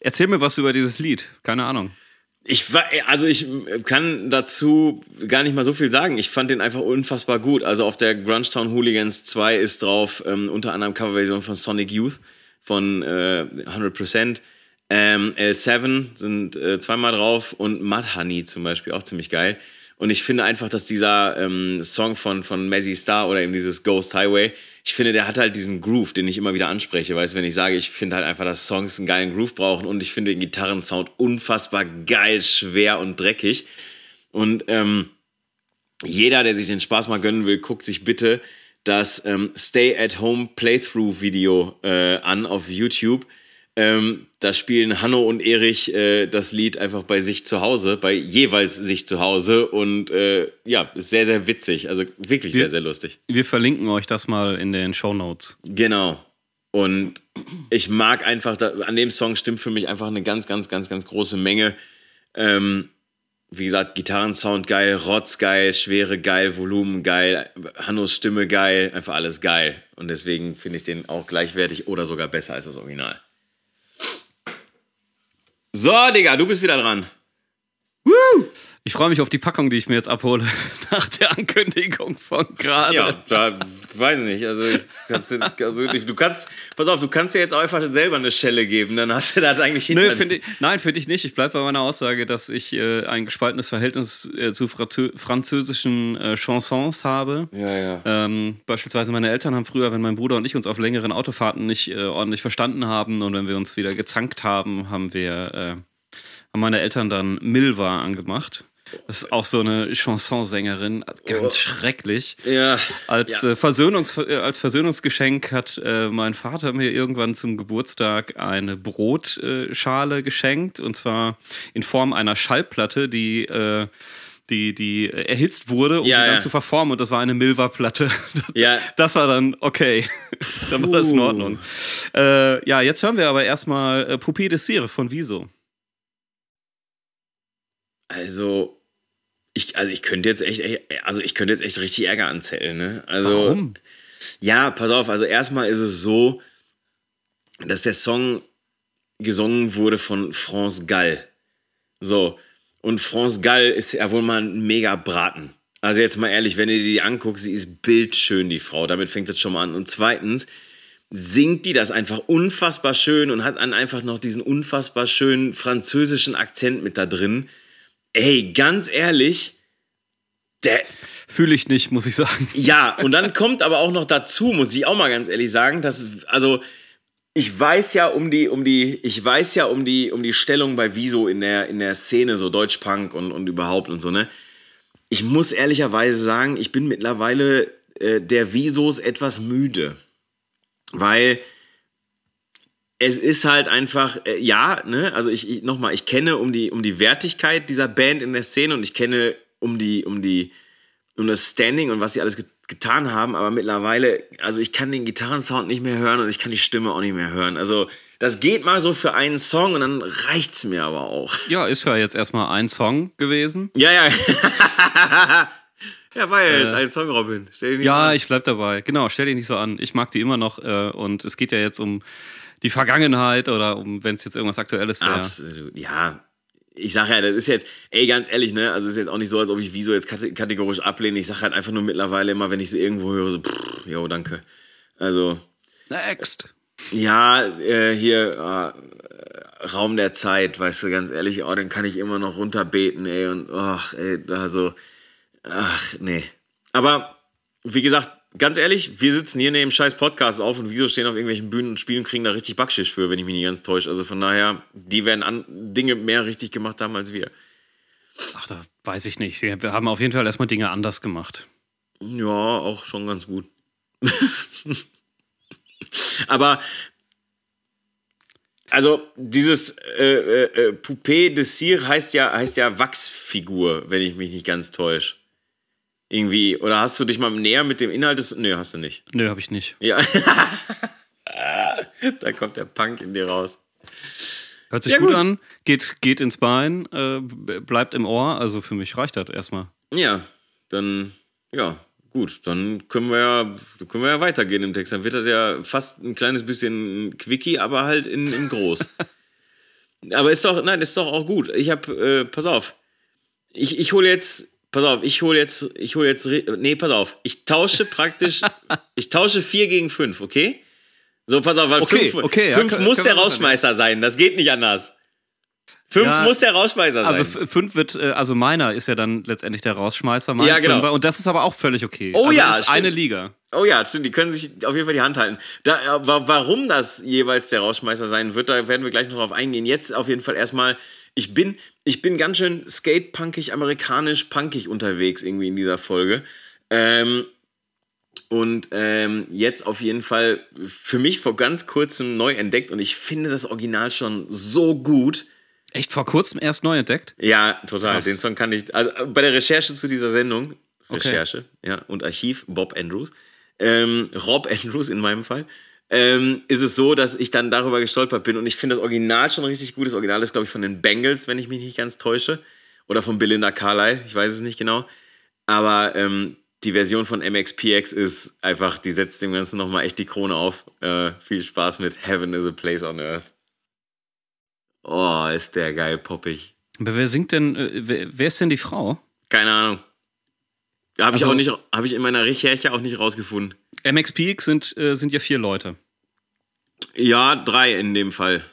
Erzähl mir was über dieses Lied. Keine Ahnung. Ich war, also ich kann dazu gar nicht mal so viel sagen. Ich fand den einfach unfassbar gut. Also auf der Grungetown Hooligans 2 ist drauf ähm, unter anderem Coverversion von Sonic Youth von äh, 100%. Ähm, L7 sind äh, zweimal drauf und Mud Honey zum Beispiel auch ziemlich geil. Und ich finde einfach, dass dieser ähm, Song von, von Mazzy Star oder eben dieses Ghost Highway, ich finde, der hat halt diesen Groove, den ich immer wieder anspreche. Weißt du, wenn ich sage, ich finde halt einfach, dass Songs einen geilen Groove brauchen und ich finde den Gitarrensound unfassbar geil, schwer und dreckig. Und ähm, jeder, der sich den Spaß mal gönnen will, guckt sich bitte das ähm, Stay at Home Playthrough Video äh, an auf YouTube ähm, da spielen Hanno und Erich äh, das Lied einfach bei sich zu Hause, bei jeweils sich zu Hause und äh, ja, ist sehr, sehr witzig. Also wirklich wir, sehr, sehr lustig. Wir verlinken euch das mal in den Show Notes. Genau. Und ich mag einfach, da, an dem Song stimmt für mich einfach eine ganz, ganz, ganz, ganz große Menge. Ähm, wie gesagt, Gitarrensound geil, Rotz geil, Schwere geil, Volumen geil, Hannos Stimme geil, einfach alles geil. Und deswegen finde ich den auch gleichwertig oder sogar besser als das Original. So, Digga, du bist wieder dran. Woo! Ich freue mich auf die Packung, die ich mir jetzt abhole, nach der Ankündigung von gerade. Ja, da weiß ich nicht. Also, ich du- also du kannst, pass auf, du kannst dir jetzt auch einfach selber eine Schelle geben, dann hast du das eigentlich hinter Nö, find ich, nein, finde ich nicht. Ich bleibe bei meiner Aussage, dass ich äh, ein gespaltenes Verhältnis äh, zu Franzö französischen äh, Chansons habe. Ja, ja. Ähm, beispielsweise meine Eltern haben früher, wenn mein Bruder und ich uns auf längeren Autofahrten nicht äh, ordentlich verstanden haben und wenn wir uns wieder gezankt haben, haben wir äh, haben meine Eltern dann Milva angemacht. Das ist auch so eine Chansonsängerin, ganz schrecklich. Ja. Als, Ja. äh, Versöhnungs äh, als Versöhnungsgeschenk hat äh, mein Vater mir irgendwann zum Geburtstag eine Brotschale äh, geschenkt und zwar in Form einer Schallplatte, die äh, die, die erhitzt wurde, um Ja, sie dann ja. zu verformen und das war eine Milva-Platte. Ja. Das war dann okay. dann war das in Ordnung. Äh, ja, jetzt hören wir aber erstmal äh, Poupée de Cire von Wieso. Also, ich, also ich könnte jetzt echt, also ich könnte jetzt echt richtig Ärger anzählen, ne? Also, Warum? Ja, pass auf, also erstmal ist es so, dass der Song gesungen wurde von France Gall. So, und France Gall ist ja wohl mal ein mega Braten. Also jetzt mal ehrlich, wenn dir die anguckst, sie ist bildschön, die Frau. Damit fängt das schon mal an. Und zweitens singt die das einfach unfassbar schön und hat dann einfach noch diesen unfassbar schönen französischen Akzent mit da drin. Ey, ganz ehrlich, der, Fühle ich nicht, muss ich sagen. ja, und dann kommt aber auch noch dazu, muss ich auch mal ganz ehrlich sagen, dass, also, ich weiß ja um die, um die, ich weiß ja um die, um die Stellung bei Wieso in der, in der Szene, so Deutschpunk und, und überhaupt und so, ne? Ich muss ehrlicherweise sagen, ich bin mittlerweile äh, der Visos etwas müde. Weil es ist halt einfach, äh, ja, ne, also ich, ich nochmal, ich kenne um die, um die Wertigkeit dieser Band in der Szene und ich kenne um die, um die, um das Standing und was sie alles get getan haben, aber mittlerweile, also ich kann den Gitarrensound nicht mehr hören und ich kann die Stimme auch nicht mehr hören. Also das geht mal so für einen Song und dann reicht's mir aber auch. Ja, ist ja jetzt erstmal ein Song gewesen. Ja, ja. ja, war ja jetzt ein Song, Robin. Stell dich nicht Ja, an. ich bleib dabei. Genau, stell dich nicht so an. Ich mag die immer noch äh, und es geht ja jetzt um die Vergangenheit oder um, wenn es jetzt irgendwas Aktuelles wäre. Absolut, ja. Ich sag ja, das ist jetzt, ey, ganz ehrlich, ne, also es ist jetzt auch nicht so, als ob ich Wieso jetzt kate- kategorisch ablehne. Ich sag halt einfach nur mittlerweile immer, wenn ich sie irgendwo höre, so, pff, jo, danke. Also, Next. ja, äh, hier, äh, Raum der Zeit, weißt du, ganz ehrlich, oh, den kann ich immer noch runterbeten, ey, und, ach, ey, also, ach, nee. Aber, wie gesagt, ganz ehrlich, wir sitzen hier neben dem scheiß Podcast auf und wieso stehen auf irgendwelchen Bühnen und spielen und kriegen da richtig Backschisch für, wenn ich mich nicht ganz täusche. Also von daher, die werden an Dinge mehr richtig gemacht haben als wir. Ach, da weiß ich nicht. Sie- Wir haben auf jeden Fall erstmal Dinge anders gemacht. Ja, auch schon ganz gut. Aber also dieses äh, äh, äh, Poupée de Cire heißt ja, heißt ja Wachsfigur, wenn ich mich nicht ganz täusche. Irgendwie. Oder hast du dich mal näher mit dem Inhalt des. Nö, hast du nicht. Nö, habe ich nicht. Ja. da kommt der Punk in dir raus. Hört sich Ja, gut, gut. an, geht, geht ins Bein, äh, bleibt im Ohr. Also für mich reicht das erstmal. Ja, dann, ja, gut, dann können wir ja, können wir ja weitergehen im Text. Dann wird das ja fast ein kleines bisschen Quickie, aber halt in, in groß. aber ist doch, nein, ist doch auch gut. Ich hab, äh, pass auf, ich, ich hole jetzt, pass auf, ich hole jetzt, ich hole jetzt, nee, pass auf, ich tausche praktisch, ich tausche vier gegen fünf, okay? So, pass auf, weil Okay, fünf, okay, ja, fünf können- muss können der Rausschmeißer sein, das geht nicht anders. Fünf Ja, muss der Rausschmeißer sein. Also f- fünf wird, äh, also meiner ist ja dann letztendlich der Rausschmeißer, mein Ja, genau. Fünfer. Und das ist aber auch völlig okay. Oh also ja, ist stimmt. eine Liga. Oh ja, stimmt, die können sich auf jeden Fall die Hand halten. Da, äh, wa- warum das jeweils der Rauschmeister sein wird, da werden wir gleich noch drauf eingehen. Jetzt auf jeden Fall erstmal, ich bin, ich bin ganz schön skatepunkig, amerikanisch punkig unterwegs irgendwie in dieser Folge. Ähm, und ähm, jetzt auf jeden Fall für mich vor ganz kurzem neu entdeckt und ich finde das Original schon so gut. Echt vor kurzem erst neu entdeckt? Ja, total. Krass. Den Song kann ich. Also äh, bei der Recherche zu dieser Sendung, Okay. Recherche, ja, und Archiv, Bob Andrews, ähm, Rob Andrews in meinem Fall, ähm, ist es so, dass ich dann darüber gestolpert bin und ich finde das Original schon richtig gut. Das Original ist, glaube ich, von den Bengals, wenn ich mich nicht ganz täusche. Oder von Belinda Carlisle, ich weiß es nicht genau. Aber ähm, die Version von MXPX ist einfach, die setzt dem Ganzen nochmal echt die Krone auf. Äh, viel Spaß mit Heaven is a Place on Earth. Oh, ist der geil poppig. Aber wer singt denn, äh, wer, wer ist denn die Frau? Keine Ahnung. Habe ich Also- auch nicht, habe ich in meiner Recherche auch nicht rausgefunden. MXPX sind, äh, sind ja vier Leute. Ja, drei in dem Fall.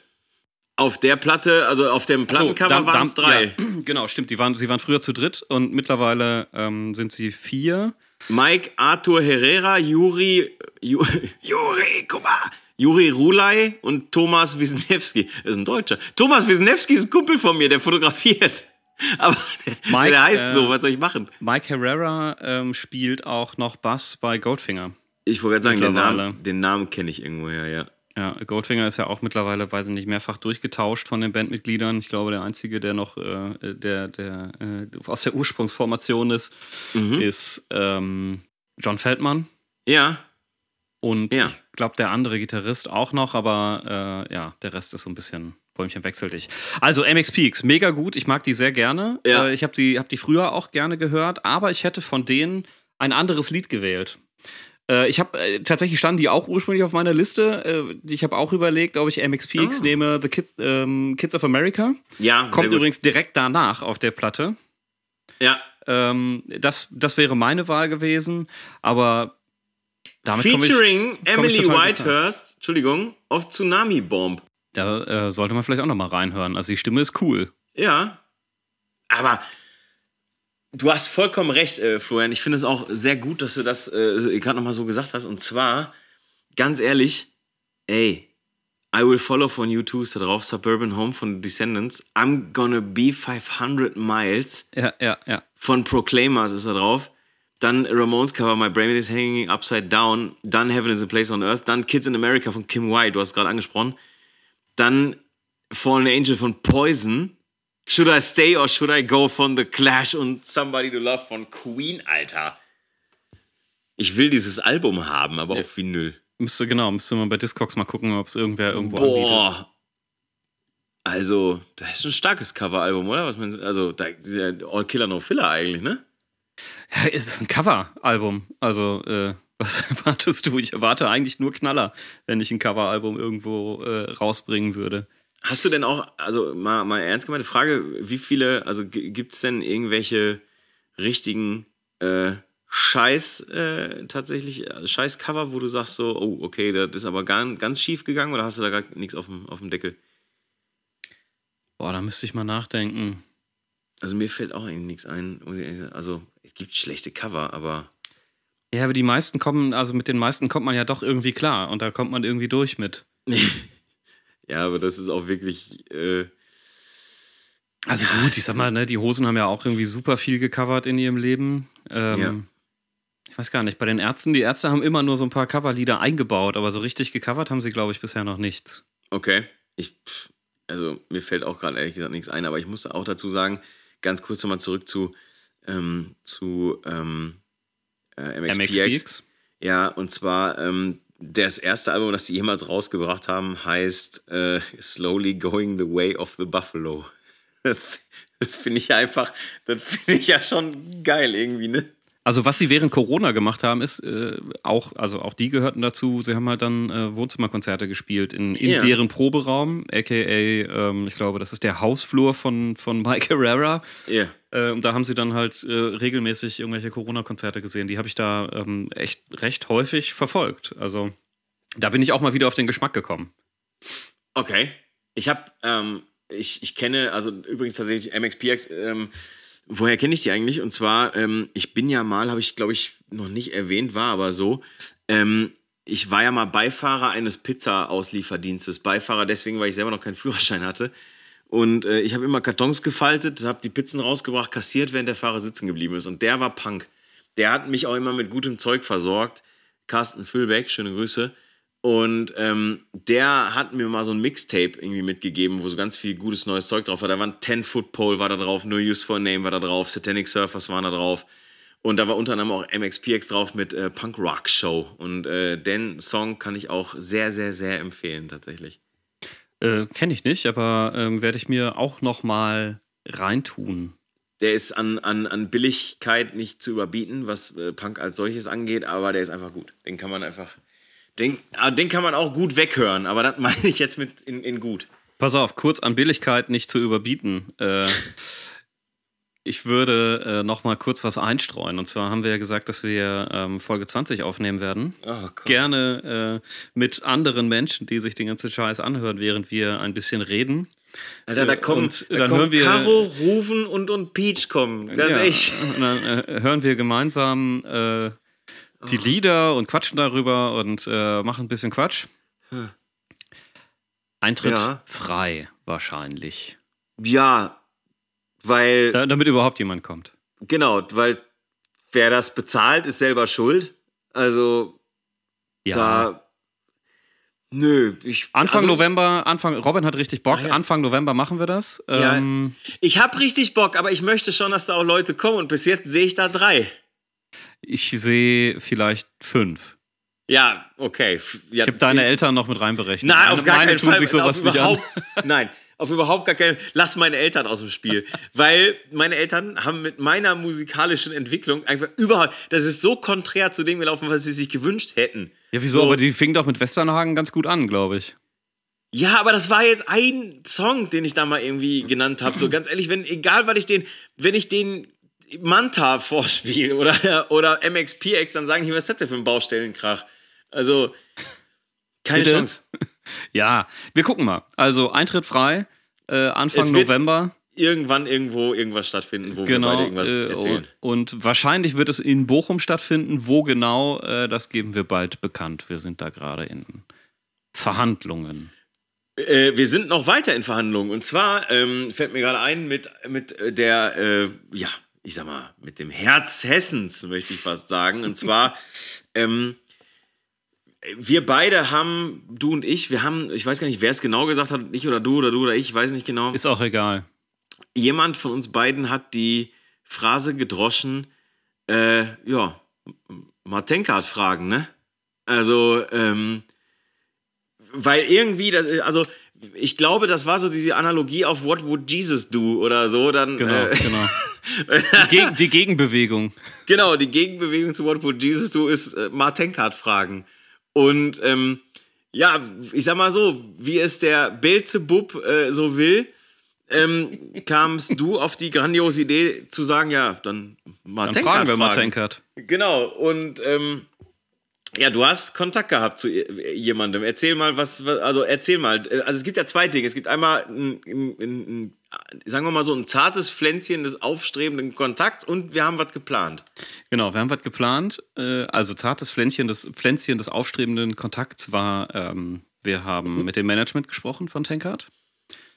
Auf der Platte, also auf dem Plattencover dann- waren es drei. Ja, genau, stimmt. Die waren, sie waren früher zu dritt und mittlerweile ähm, sind sie vier. Mike Arthur Herrera, Juri, Ju, Juri, guck mal, Juri Rulay und Thomas Wisniewski. Das ist ein Deutscher. Thomas Wisniewski ist ein Kumpel von mir, der fotografiert. Aber der, Mike, der heißt äh, so, was soll ich machen? Mike Herrera ähm, spielt auch noch Bass bei Goldfinger. Ich wollte gerade sagen, den. Namen, den Namen kenne ich irgendwoher, ja. Ja, Goldfinger ist ja auch mittlerweile, weiß ich nicht, mehrfach durchgetauscht von den Bandmitgliedern. Ich glaube, der einzige, der noch äh, der, der äh, aus der Ursprungsformation ist, Mhm. ist ähm, John Feldmann. Ja, Und Ja. ich glaube, der andere Gitarrist auch noch, aber äh, ja, der Rest ist so ein bisschen Bäumchen wechselt dich. Also MX Peaks, mega gut. Ich mag die sehr gerne. Ja. Äh, ich habe die, hab die früher auch gerne gehört, aber ich hätte von denen ein anderes Lied gewählt. Äh, ich habe äh, tatsächlich standen die auch ursprünglich auf meiner Liste. Äh, ich habe auch überlegt, ob ich MXPX Ah. nehme, The Kids, ähm, Kids of America. ja. Kommt übrigens direkt danach auf der Platte. Ja. Ähm, das, das wäre meine Wahl gewesen, aber damit Featuring ich Emily Whitehurst, Entschuldigung, auf Tsunami Bomb. da äh, sollte man vielleicht auch noch mal reinhören. Also die Stimme ist cool. Ja. Aber du hast vollkommen recht, äh, Florian. Ich finde es auch sehr gut, dass du das äh, gerade nochmal so gesagt hast. Und zwar, ganz ehrlich, ey, I Will Follow von U2 ist da drauf, Suburban Home von Descendants, I'm Gonna Be 500 Miles Ja, ja, ja. von Proclaimers ist da drauf. Dann Ramones Cover, My Brain is Hanging Upside Down. Dann Heaven is a Place on Earth. Dann Kids in America von Kim White, du hast gerade angesprochen. Dann Fallen Angel von Poison. Should I Stay or Should I Go von The Clash und Somebody to Love von Queen, Alter. Ich will dieses Album haben, aber auf Vinyl. Müsste, genau, müsste man bei Discogs mal gucken, ob es irgendwer irgendwo anbietet. Boah. Also, das ist ein starkes Coveralbum, oder? Was man, also, da ja All Killer No Filler eigentlich, ne? Ja, es ist ein Coveralbum. Also, äh, was erwartest du? Ich erwarte eigentlich nur Knaller, wenn ich ein Coveralbum irgendwo äh, rausbringen würde. Hast du denn auch, also mal, mal ernst gemeinte Frage, wie viele, also gibt es denn irgendwelche richtigen äh, Scheiß, äh, tatsächlich, äh, Scheiß-Cover, wo du sagst so, oh, okay, das ist aber ganz, ganz schief gegangen oder hast du da gar nichts auf dem, auf dem Deckel? Boah, da müsste ich mal nachdenken. Also mir fällt auch eigentlich nichts ein. Also es gibt schlechte Cover, aber Ja, aber die meisten kommen, also mit den meisten kommt man ja doch irgendwie klar und da kommt man irgendwie durch mit. ja, aber das ist auch wirklich, äh, Also gut, ich sag mal, ne, die Hosen haben ja auch irgendwie super viel gecovert in ihrem Leben. Ähm, Ja. Ich weiß gar nicht, bei den Ärzten, die Ärzte haben immer nur so ein paar Coverlieder eingebaut, aber so richtig gecovert haben sie, glaube ich, bisher noch nichts. Okay. Ich, also mir fällt auch gerade ehrlich gesagt nichts ein, aber ich muss auch dazu sagen, ganz kurz nochmal zurück zu, ähm, zu ähm, äh, MXPX. MXPX. Ja, und zwar ähm, das erste Album, das sie jemals rausgebracht haben, heißt äh, Slowly Going the Way of the Buffalo. Das finde ich einfach, das finde ich ja schon geil irgendwie, ne? Also was sie während Corona gemacht haben, ist äh, auch, also auch die gehörten dazu, sie haben halt dann äh, Wohnzimmerkonzerte gespielt in, in Ja. deren Proberaum, aka, ähm, ich glaube, das ist der Hausflur von, von Mike Herrera. Ja. Äh, und da haben sie dann halt äh, regelmäßig irgendwelche Corona-Konzerte gesehen. Die habe ich da ähm, echt recht häufig verfolgt. Also da bin ich auch mal wieder auf den Geschmack gekommen. Okay. Ich habe, ähm, ich, ich kenne, also übrigens tatsächlich MXPX, ähm, woher kenne ich die eigentlich? Und zwar, ähm, ich bin ja mal, habe ich glaube ich noch nicht erwähnt, war aber so, ähm, ich war ja mal Beifahrer eines Pizza-Auslieferdienstes. Beifahrer deswegen, weil ich selber noch keinen Führerschein hatte. Und äh, ich habe immer Kartons gefaltet, habe die Pizzen rausgebracht, kassiert, während der Fahrer sitzen geblieben ist. Und der war Punk. Der hat mich auch immer mit gutem Zeug versorgt. Carsten Füllbeck, schöne Grüße. Und ähm, der hat mir mal so ein Mixtape irgendwie mitgegeben, wo so ganz viel gutes neues Zeug drauf war. Da war ein 10-Foot-Pole war da drauf, No Use for a Name war da drauf, Satanic Surfers waren da drauf. Und da war unter anderem auch MXPX drauf mit äh, Punk Rock Show. Und äh, den Song kann ich auch sehr, sehr, sehr empfehlen, tatsächlich. Äh, Kenne ich nicht, aber ähm, werde ich mir auch noch mal reintun. Der ist an, an, an Billigkeit nicht zu überbieten, was äh, Punk als solches angeht, aber der ist einfach gut. Den kann man einfach. Den, ah, den kann man auch gut weghören, aber das meine ich jetzt mit in, in gut. Pass auf, kurz an Billigkeit nicht zu überbieten. Äh, ich würde äh, noch mal kurz was einstreuen. Und zwar haben wir ja gesagt, dass wir ähm, Folge 20 aufnehmen werden. Oh, Gerne äh, mit anderen Menschen, die sich den ganzen Scheiß anhören, während wir ein bisschen reden. Alter, da Äh, kommen, und da dann kommen hören wir- Caro, Rufen und, und Peach kommen. Ganz Ja, echt. Und dann äh, hören wir gemeinsam äh, die Oh. Lieder und quatschen darüber und äh, machen ein bisschen Quatsch. Eintritt Ja. frei wahrscheinlich. Ja, weil, Da, damit überhaupt jemand kommt. genau, weil wer das bezahlt, ist selber schuld. Also, Ja. da. Nö, ich. Anfang also, November, Anfang, Robin hat richtig Bock. Ah, ja. Anfang November machen wir das. Ja. Ähm, Ich hab richtig Bock, aber ich möchte schon, dass da auch Leute kommen und bis jetzt sehe ich da drei. Ich sehe vielleicht fünf. Ja, okay. Ja, Ich habe deine Eltern noch mit reinberechnet. Nein, Meine- auf gar meine keinen tun Fall. sich sowas nicht an. Nein, auf überhaupt gar keinen Lass meine Eltern aus dem Spiel. Weil meine Eltern haben mit meiner musikalischen Entwicklung einfach überhaupt. Das ist so konträr zu dem gelaufen, was sie sich gewünscht hätten. Ja, wieso? So. Aber die fing doch mit Westernhagen ganz gut an, glaube ich. Ja, aber das war jetzt ein Song, den ich da mal irgendwie genannt habe. So ganz ehrlich, wenn, egal, weil ich den, wenn ich den Manta vorspiele oder, oder MXPX, dann sagen die, was ist das denn für ein Baustellenkrach? Also, keine Bitte? Chance. Ja, wir gucken mal. Also Eintritt frei, äh, Anfang November. Irgendwann irgendwo irgendwas stattfinden, wo wir Genau. beide irgendwas äh, erzählen. und, und wahrscheinlich wird es in Bochum stattfinden. Wo genau, äh, das geben wir bald bekannt. Wir sind da gerade in Verhandlungen. Äh, wir sind noch weiter in Verhandlungen. Und zwar ähm, fällt mir gerade ein mit, mit der, äh, ja, ich sag mal, mit dem Herz Hessens, möchte ich fast sagen. Und zwar, ähm, wir beide haben, du und ich, wir haben, ich weiß gar nicht, wer es genau gesagt hat, ich oder du oder du oder ich, ich weiß nicht genau. Ist auch egal. Jemand von uns beiden hat die Phrase gedroschen, äh, ja, Martenkart fragen, ne? Also, ähm, weil irgendwie, das, also ich glaube, das war so diese Analogie auf What Would Jesus Do oder so. Dann, Genau, äh, genau. Die, Geg die Gegenbewegung. genau, die Gegenbewegung zu What Would Jesus Do ist äh, Martenkart fragen. Und ähm, ja, ich sag mal so, wie es der Belzebub äh, so will, ähm, kamst du auf die grandiose Idee zu sagen, ja, dann Dann Martenkart fragen wir mal Tankert. Genau, und ähm, ja, du hast Kontakt gehabt zu jemandem. Erzähl mal, was, also erzähl mal. Äh, Also es gibt ja zwei Dinge. Es gibt einmal, ein, ein, ein, ein, sagen wir mal so, ein zartes Pflänzchen des aufstrebenden Kontakts und wir haben was geplant. Genau, wir haben was geplant. Äh, also zartes Pflänzchen des, Pflänzchen des aufstrebenden Kontakts war, ähm, wir haben mit dem Management gesprochen von Tankard.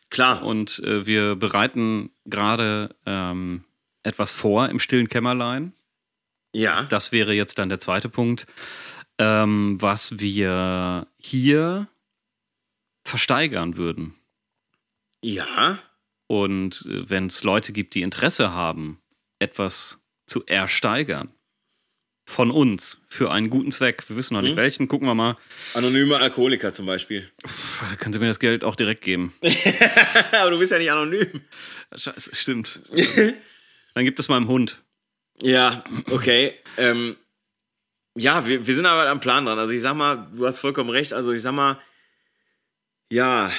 Klar. Und äh, wir bereiten gerade ähm, etwas vor im stillen Kämmerlein. ja. Das wäre jetzt dann der zweite Punkt, ähm, was wir hier versteigern würden. Ja. Und äh, wenn es Leute gibt, die Interesse haben, etwas zu ersteigern von uns für einen guten Zweck, wir wissen noch nicht Mhm. welchen, gucken wir mal, Anonyme Alkoholiker zum Beispiel. Puh, könnt ihr mir das Geld auch direkt geben. Aber du bist ja nicht anonym. Scheiße, stimmt. Dann gibt es meinem Hund. Ja, okay. Ähm, ja, wir, wir sind aber am Plan dran. Also ich sag mal, du hast vollkommen recht. Also ich sag mal, ja,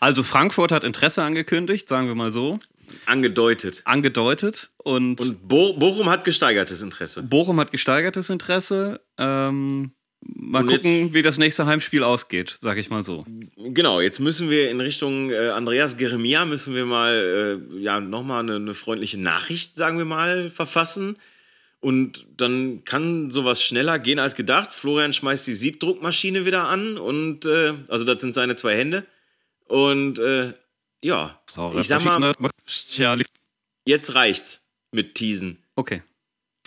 Also Frankfurt hat Interesse angekündigt, sagen wir mal so, angedeutet. angedeutet und, Und Bo Bochum hat gesteigertes Interesse. Bochum hat gesteigertes Interesse. Ähm, mal Und jetzt- gucken, wie das nächste Heimspiel ausgeht, sag ich mal so. Genau, jetzt müssen wir in Richtung äh, Andreas Jeremia müssen wir mal äh, ja nochmal eine, eine freundliche Nachricht, sagen wir mal, verfassen. Und dann kann sowas schneller gehen als gedacht. Florian schmeißt die Siebdruckmaschine wieder an und äh, also das sind seine zwei Hände. Und äh, ja, ich sag mal, jetzt reicht's mit Teasen. okay.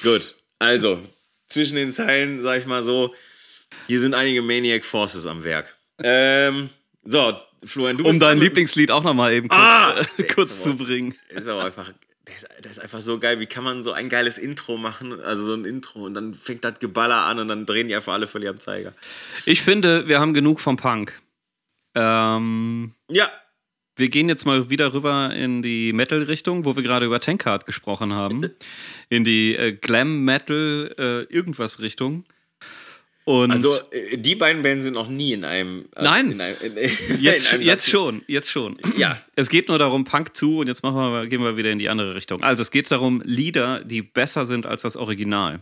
Gut, also zwischen den Zeilen, sag ich mal so, hier sind einige Maniac Forces am Werk. Ähm, so, Florian, du Um bist dein dran, du Lieblingslied auch nochmal eben kurz, Ah! äh, kurz zu Ist aber- bringen. Ist aber einfach, der ist, der ist einfach so geil. Wie kann man so ein geiles Intro machen? Also so ein Intro und dann fängt das Geballer an und dann drehen die einfach alle völlig am Zeiger. Ich finde, wir haben genug vom Punk. Ähm, Ja, wir gehen jetzt mal wieder rüber in die Metal-Richtung, wo wir gerade über Tankard gesprochen haben. In die äh, Glam-Metal-Irgendwas-Richtung. Und Also äh, die beiden Bands sind noch nie in einem. äh, Nein. In einem, in, in jetzt, einem jetzt schon, jetzt schon. Ja. Es geht nur darum, Punk zu und jetzt machen wir, gehen wir wieder in die andere Richtung. Also es geht darum, Lieder, die besser sind als das Original.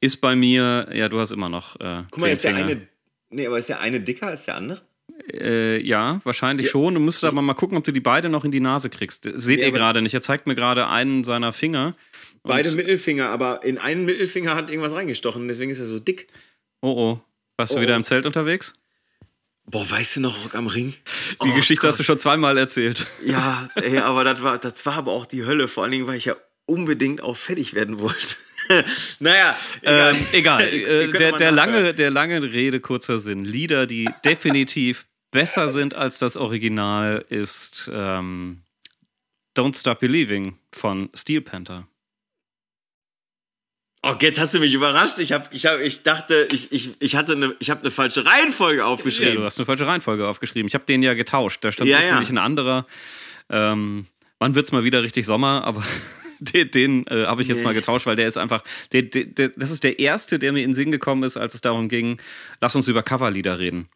Ist bei mir, ja, du hast immer noch. Äh, Mhm. Guck mal, ist der eine. Nee, aber ist der eine dicker als der andere? Äh, ja, wahrscheinlich schon. Du musst aber mal gucken, ob du die beide noch in die Nase kriegst. Seht Ja, ihr gerade nicht. Er zeigt mir gerade einen seiner Finger. Beide Und- Mittelfinger, aber in einen Mittelfinger hat irgendwas reingestochen, deswegen ist er so dick. Oh oh. Warst du Oh, wieder oh. im Zelt unterwegs? Boah, weißt du noch, Rock am Ring? Die Oh Geschichte hast du schon zweimal erzählt. Ja, ey, aber das war, das war aber auch die Hölle, vor allen Dingen, weil ich ja unbedingt auch fertig werden wollte. naja, egal. Ähm, egal. Äh, der, der, lange, der lange Rede, kurzer Sinn. Lieder, die definitiv besser sind als das Original, ist ähm, Don't Stop Believing von Steel Panther. Oh, jetzt hast du mich überrascht. Ich, hab, ich, hab, ich dachte, ich, ich, ich hatte eine, ich habe eine falsche Reihenfolge Ja, aufgeschrieben. du hast eine falsche Reihenfolge aufgeschrieben. Ich habe den ja getauscht. Da stand Ja, ursprünglich ja. ein anderer. Ähm, wann wird es mal wieder richtig Sommer? Aber den, den äh, habe ich jetzt Nee. mal getauscht, weil der ist einfach. Der, der, der, das ist der erste, der mir in den Sinn gekommen ist, als es darum ging, lass uns über Coverlieder reden.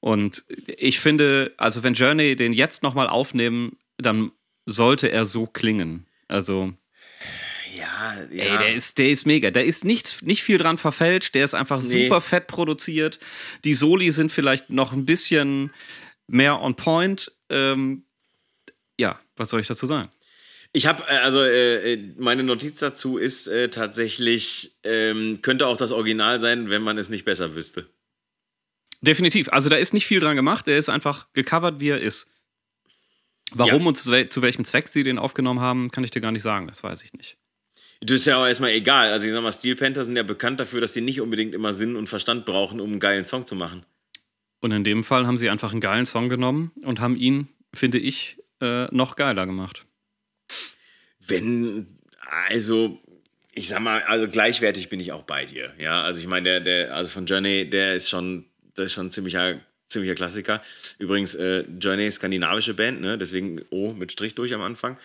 Und ich finde, also wenn Journey den jetzt nochmal aufnehmen, dann sollte er so klingen. Also, ja, ey, der ist, der ist mega. Da ist nichts, nicht viel dran verfälscht. Der ist einfach Nee. super fett produziert. Die Soli sind vielleicht noch ein bisschen mehr on point. Ähm, ja, was soll ich dazu sagen? Ich habe, äh, also äh, äh, meine Notiz dazu ist äh, tatsächlich, ähm, könnte auch das Original sein, wenn man es nicht besser wüsste. Definitiv. Also da ist nicht viel dran gemacht. Der ist einfach gecovert, wie er ist. Warum Ja. und zu, wel zu welchem Zweck sie den aufgenommen haben, kann ich dir gar nicht sagen. Das weiß ich nicht. Das ist ja auch erstmal egal. Also ich sag mal, Steel Panther sind ja bekannt dafür, dass sie nicht unbedingt immer Sinn und Verstand brauchen, um einen geilen Song zu machen. Und in dem Fall haben sie einfach einen geilen Song genommen und haben ihn, finde ich, äh, noch geiler gemacht. Wenn, also, ich sag mal, also gleichwertig bin ich auch bei dir. Ja, also ich meine, der, der, also von Journey, der ist schon, das ist schon ein ziemlicher, ziemlicher Klassiker. Übrigens, äh, Journey, skandinavische Band, ne? Deswegen O mit Strich durch am Anfang.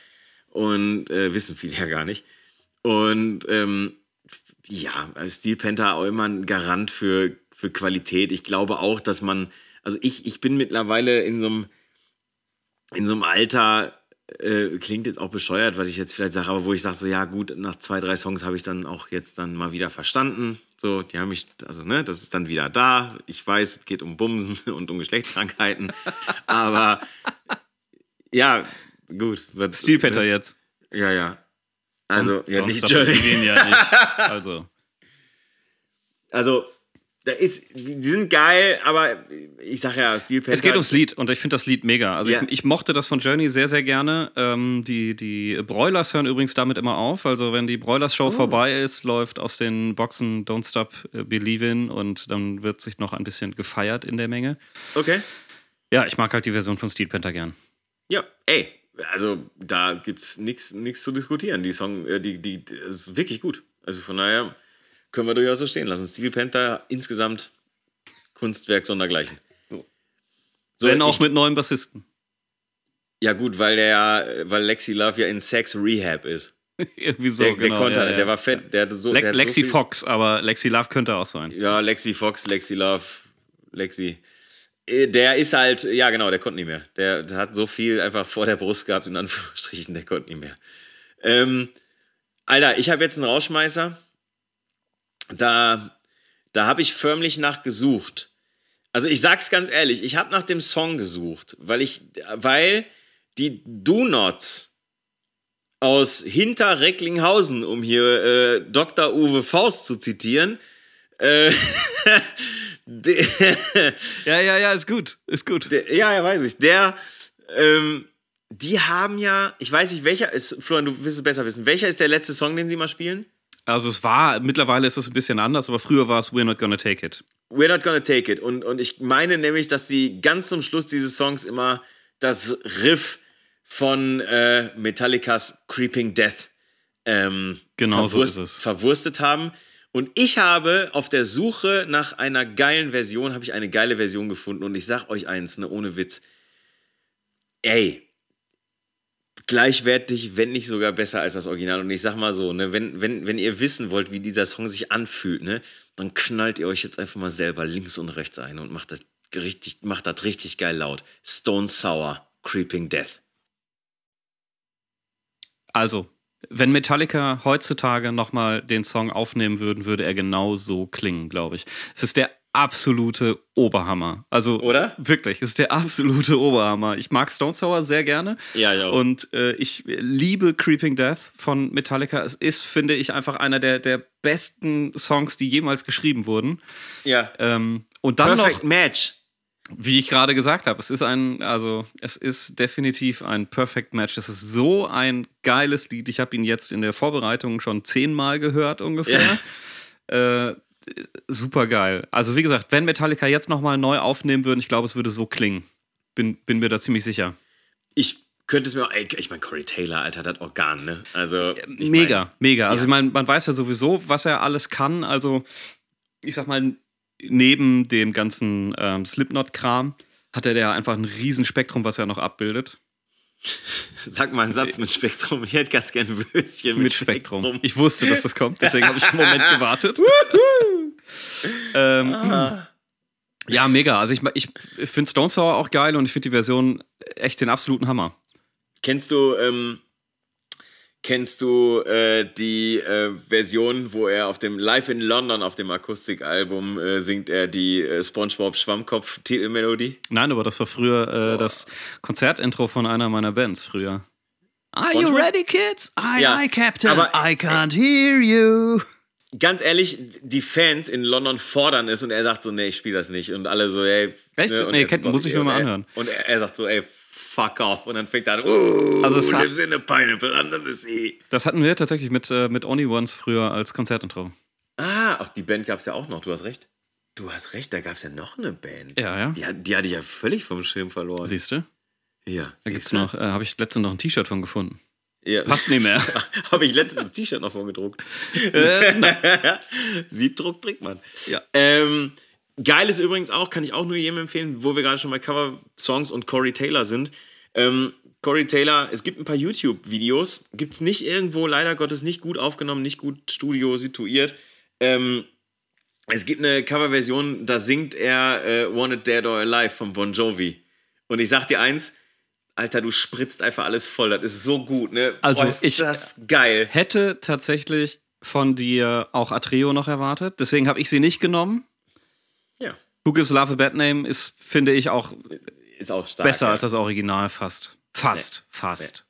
Und äh, wissen viele ja gar nicht. Und ähm, ja, Steel Panther auch immer ein Garant für, für Qualität. Ich glaube auch, dass man, also ich, ich bin mittlerweile in so einem, in so einem Alter, äh, klingt jetzt auch bescheuert, was ich jetzt vielleicht sage, aber wo ich sage, so ja gut, nach zwei, drei Songs habe ich dann auch jetzt dann mal wieder verstanden. So, die haben mich, also ne, das ist dann wieder da. Ich weiß, es geht um Bumsen und um Geschlechtskrankheiten. aber ja, gut. Steel Panther jetzt. Ja, ja. Also, ja, nicht Journey. Ja nicht. Also. Also, da ist, die sind geil, aber ich sag ja, Steel Panther. Es geht ums Lied und ich finde das Lied mega. Also Ja. ich, ich mochte das von Journey sehr, sehr gerne. Ähm, die, die Broilers hören übrigens damit immer auf. Also wenn die Broilers Show vorbei ist, läuft aus den Boxen Don't Stop Believin' und dann wird sich noch ein bisschen gefeiert in der Menge. Okay. Ja, ich mag halt die Version von Steel Panther gern. Ja, ey, also da gibt's nichts nichts zu diskutieren. Die Song, äh, die, die, die ist wirklich gut. Also von daher können wir durchaus so stehen lassen. Steel Panther insgesamt Kunstwerk sondergleichen. So, Wenn auch ich- mit neuen Bassisten. Ja gut, weil der, weil Lexi Love ja in Sex Rehab ist. Irgendwie so, Der, genau. der konnte, ja, ja. der war fett, der hatte so. Le der Lexi so Fox, aber Lexi Love könnte auch sein. Ja, Lexi Fox, Lexi Love, Lexi. Äh, Der ist halt, ja genau, der konnte nicht mehr. Der, der hat so viel einfach vor der Brust gehabt, in Anführungsstrichen, der konnte nicht mehr. Ähm, Alter, ich habe jetzt einen Rauschmeißer. Da, da habe ich förmlich nach gesucht. Also ich sag's ganz ehrlich, ich habe nach dem Song gesucht, weil ich, weil die Do-Nots aus Hinterrecklinghausen, um hier äh, Dr. Uwe Faust zu zitieren, äh, der, Ja, ja, ja, ist gut. Ist gut. der, ja, ja, weiß ich. Der, ähm, die haben ja, ich weiß nicht, welcher ist, Florian, du wirst es besser wissen. Welcher ist der letzte Song, den sie mal spielen? Also es war, mittlerweile ist es ein bisschen anders, aber früher war es We're Not Gonna Take It. We're not gonna take it. Und, und ich meine nämlich, dass sie ganz zum Schluss dieses Songs immer das Riff von äh, Metallicas Creeping Death ähm, Genau so ist es. verwurstet haben. Und ich habe auf der Suche nach einer geilen Version, habe ich eine geile Version gefunden. Und ich sag euch eins, ne, ohne Witz. Ey, gleichwertig, wenn nicht sogar besser als das Original. Und ich sag mal so, ne, wenn, wenn, wenn ihr wissen wollt, wie dieser Song sich anfühlt, ne, dann knallt ihr euch jetzt einfach mal selber links und rechts ein und macht das richtig, macht das richtig geil laut. Stone Sour, Creeping Death. Also, wenn Metallica heutzutage nochmal den Song aufnehmen würden, würde er genau so klingen, glaube ich. Es ist der absolute Oberhammer. Also Oder? wirklich, es ist der absolute Oberhammer. Ich mag Stone Sour sehr gerne. Ja, ja. Und äh, ich liebe Creeping Death von Metallica. Es ist, finde ich, einfach einer der, der besten Songs, die jemals geschrieben wurden. Ja. Ähm, und dann Perfect noch, Match. Wie ich gerade gesagt habe, es ist ein, also es ist definitiv ein Perfect Match. Es ist so ein geiles Lied. Ich habe ihn jetzt in der Vorbereitung schon zehnmal gehört ungefähr. Äh, super geil. Also wie gesagt, wenn Metallica jetzt nochmal neu aufnehmen würden, ich glaube, es würde so klingen. Bin, bin mir da ziemlich sicher. Ich könnte es mir auch, ey, ich meine, Corey Taylor, Alter, das Organ, ne? Also. ich mega, mein, mega. Also ja. ich meine, man weiß ja sowieso, was er alles kann. Also ich sag mal, neben dem ganzen ähm, Slipknot-Kram hat er ja einfach ein Riesenspektrum, was er noch abbildet. Sag mal einen Satz mit Spektrum. Ich hätte ganz gerne ein Würstchen mit, Mit Spektrum. Ich wusste, dass das kommt, deswegen habe ich einen Moment gewartet. ähm, Ah. ja, mega. Also ich, ich finde Stone Sour auch geil und ich finde die Version echt den absoluten Hammer. Kennst du, ähm, kennst du äh, die äh, Version, wo er auf dem Live in London auf dem Akustikalbum äh, singt er die äh, SpongeBob Schwammkopf Titelmelodie? Nein, aber das war früher äh, das Konzertintro von einer meiner Bands früher. Are you ready, kids? Aye, Ja, Captain. aber- can't hear you. Ganz ehrlich, die Fans in London fordern es und er sagt so, nee, ich spiele das nicht. Und alle so, ey. Echt? und Nee, kennt- muss ich mir mal anhören. Und er, er sagt so, ey, fuck off. Und dann fängt er an, oh, Also es lives in a pineapple under the sea. Das hatten wir tatsächlich mit, äh, mit Only Ones früher als Konzertintro. Ah, ach, die Band gab es ja auch noch, du hast recht. Du hast recht, da gab es ja noch eine Band. Ja, ja. Die, die hatte ich ja völlig vom Schirm verloren. Siehst du? ja. Da gibt's noch, äh, habe ich letztens noch ein T-Shirt von gefunden. Ja. Passt nicht mehr. Habe ich letztens das T-Shirt noch vorgedruckt. äh, na, Siebdruck bringt man. Ja. Ähm, geil ist übrigens auch, kann ich auch nur jedem empfehlen, wo wir gerade schon bei Cover-Songs und Corey Taylor sind. Ähm, Corey Taylor, es gibt ein paar YouTube-Videos, gibt es nicht irgendwo, leider Gottes, nicht gut aufgenommen, nicht gut Studio situiert. Ähm, es gibt eine Coverversion, da singt er äh, Wanted Dead or Alive von Bon Jovi. Und ich sag dir eins, Alter, du spritzt einfach alles voll. Das ist so gut, ne? Also, Boah, ist ich- das geil. hätte tatsächlich von dir auch Atreo noch erwartet. Deswegen habe ich sie nicht genommen. Who Gives Love a Bad Name ist, finde ich, auch Ist auch stark. besser ja. als das Original fast. Fast, fast.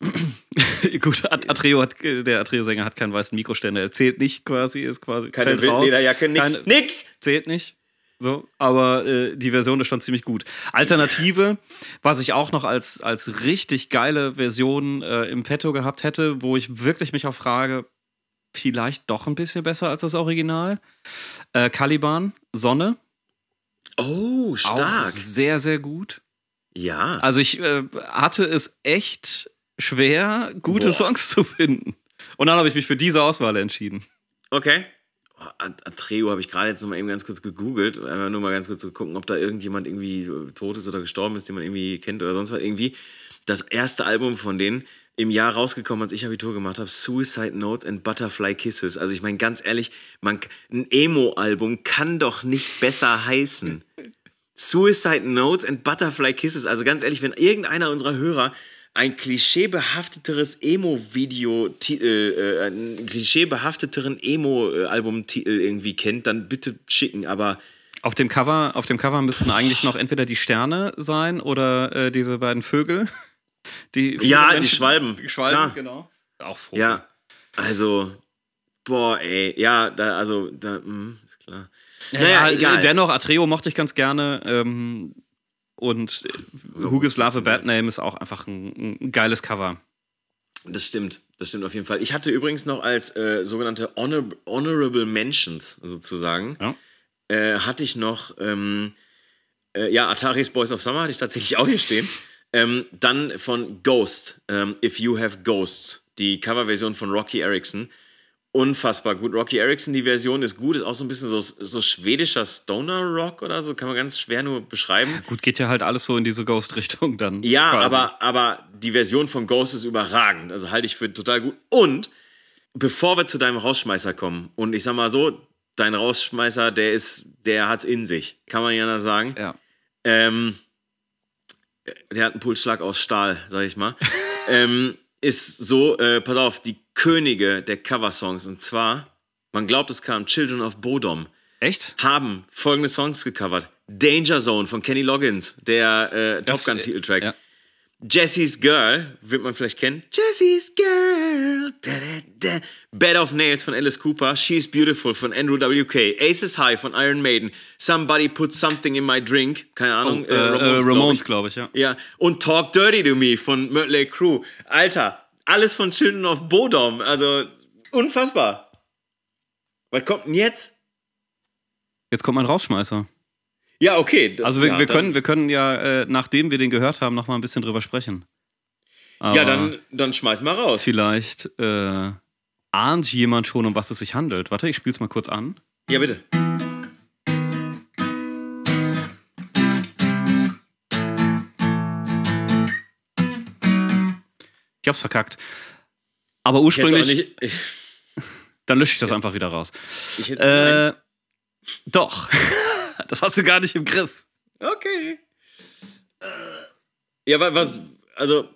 Gut, At- Atreo hat, der Atreo-Sänger hat keinen weißen Mikroständer. Er zählt nicht quasi, ist quasi. Keine. Wildlederjacke, nix. Keine- nix! zählt nicht. So, aber äh, die Version ist schon ziemlich gut. Alternative, was ich auch noch als, als richtig geile Version äh, im Petto gehabt hätte, wo ich wirklich mich auch frage, vielleicht doch ein bisschen besser als das Original. Äh, Caliban, Sonne, Oh, auch stark. sehr, sehr gut. Ja. Also ich äh, hatte es echt schwer, gute Boah. Songs zu finden. Und dann habe ich mich für diese Auswahl entschieden. Okay. Oh, At- Atreo habe ich gerade jetzt noch mal eben ganz kurz gegoogelt, einfach nur mal ganz kurz zu gucken, ob da irgendjemand irgendwie tot ist oder gestorben ist, den man irgendwie kennt oder sonst was. Irgendwie das erste Album von denen im Jahr rausgekommen, als ich Abitur gemacht habe, Suicide Notes and Butterfly Kisses. Also ich meine ganz ehrlich, man, ein Emo-Album kann doch nicht besser heißen. Suicide Notes and Butterfly Kisses. Also ganz ehrlich, wenn irgendeiner unserer Hörer ein klischeebehafteteres Emo-Video, äh, einen klischeebehafteteren Emo-Album-Titel irgendwie kennt, dann bitte schicken. Aber Auf dem Cover, auf dem Cover müssten eigentlich noch entweder die Sterne sein oder äh, diese beiden Vögel. Die Ja, die Menschen- Schwalben, Die Schwalben, klar. genau. Auch Vogel. ja, also, boah, ey, ja, da, also, da, mh, ist klar. Ja, naja, ja, egal. Dennoch, Atreo mochte ich ganz gerne. Ähm, und äh, Who Gives Love a Bad Name ist auch einfach ein, ein geiles Cover. Das stimmt, das stimmt auf jeden Fall. Ich hatte übrigens noch als äh, sogenannte Honor Honorable Mentions sozusagen, Ja. äh, hatte ich noch, ähm, äh, ja, Ataris Boys of Summer hatte ich tatsächlich auch hier stehen. Ähm, dann von Ghost, ähm, If You Have Ghosts, die Coverversion von Rocky Erickson. unfassbar gut. Rocky Erickson, die Version ist gut, ist auch so ein bisschen so, so schwedischer Stoner-Rock oder so, kann man ganz schwer nur beschreiben. Gut, geht ja halt alles so in diese Ghost-Richtung dann. Ja, quasi. aber, aber die Version von Ghost ist überragend. Also halte ich für total gut. Und bevor wir zu deinem Rausschmeißer kommen, und ich sag mal so, dein Rausschmeißer, der ist, der hat's in sich, kann man ja sagen. Ja. Ähm, der hat einen Pulsschlag aus Stahl, sag ich mal. ähm, ist so, äh, pass auf, die Könige der Coversongs. Und zwar, man glaubt, es kam Children of Bodom, Echt? haben folgende Songs gecovert. Danger Zone von Kenny Loggins, der äh, Top Das, Gun äh, ja. Jesse's Girl, wird man vielleicht kennen. Jesse's Girl. Da, da, da. Bed of Nails von Alice Cooper. She's Beautiful von Andrew W.K. Aces High von Iron Maiden. Somebody Put Something in My Drink. Keine Ahnung. Äh, äh, glaub Ramones, ich. glaube ich, ja. Ja, und Talk Dirty to Me von Mötley Crew. Alter, alles von Children of Bodom. Also, unfassbar. Was kommt denn jetzt? Jetzt kommt mein Rausschmeißer. Ja, okay. d- Also wir, ja, wir, können, wir können ja, äh, nachdem wir den gehört haben, noch mal ein bisschen drüber sprechen. Aber Ja, dann, dann schmeiß mal raus. Vielleicht äh, ahnt jemand schon, um was es sich handelt. Warte, ich spiel's mal kurz an. Ja, bitte. Ich hab's verkackt. Aber ursprünglich, dann lösche ich das einfach wieder raus. ich hätte Äh, doch. das hast du gar nicht im Griff. Okay. Ja, wa- was, also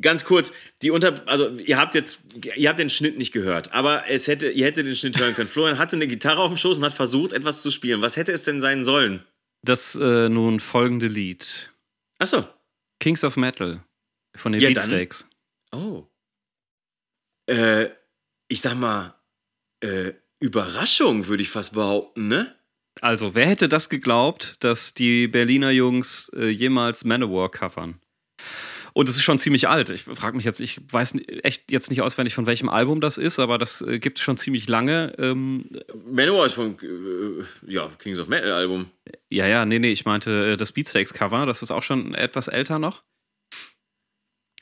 ganz kurz, die unter, also ihr habt jetzt, ihr habt den Schnitt nicht gehört, aber es hätte, ihr hättet den Schnitt hören können. Florian hatte eine Gitarre auf dem Schoß und hat versucht, etwas zu spielen. Was hätte es denn sein sollen? Das äh, nun folgende Lied. Achso. Kings of Metal von den Ja, dann- Beatsteaks. Oh. Äh, ich sag mal, äh, Überraschung, würde ich fast behaupten, ne? Also, wer hätte das geglaubt, dass die Berliner Jungs äh, jemals Manowar covern? Und es ist schon ziemlich alt. Ich frage mich jetzt, ich weiß echt jetzt nicht auswendig, von welchem Album das ist, aber das äh, gibt es schon ziemlich lange. Ähm, Manowar ist von, äh, ja, Kings of Metal Album. ja, ja, nee, nee, ich meinte äh, das Beatsteaks-Cover, das ist auch schon etwas älter noch.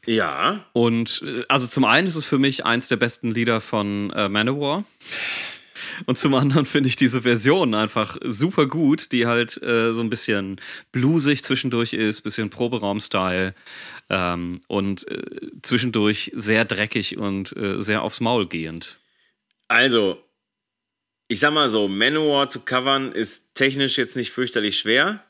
Ja. Und äh, also zum einen ist es für mich eins der besten Lieder von äh, Manowar. Und zum anderen finde ich diese Version einfach super gut, die halt äh, so ein bisschen bluesig zwischendurch ist, bisschen Proberaum-Style ähm, und äh, zwischendurch sehr dreckig und äh, sehr aufs Maul gehend. Also, ich sag mal so, Manowar zu covern ist technisch jetzt nicht fürchterlich schwer.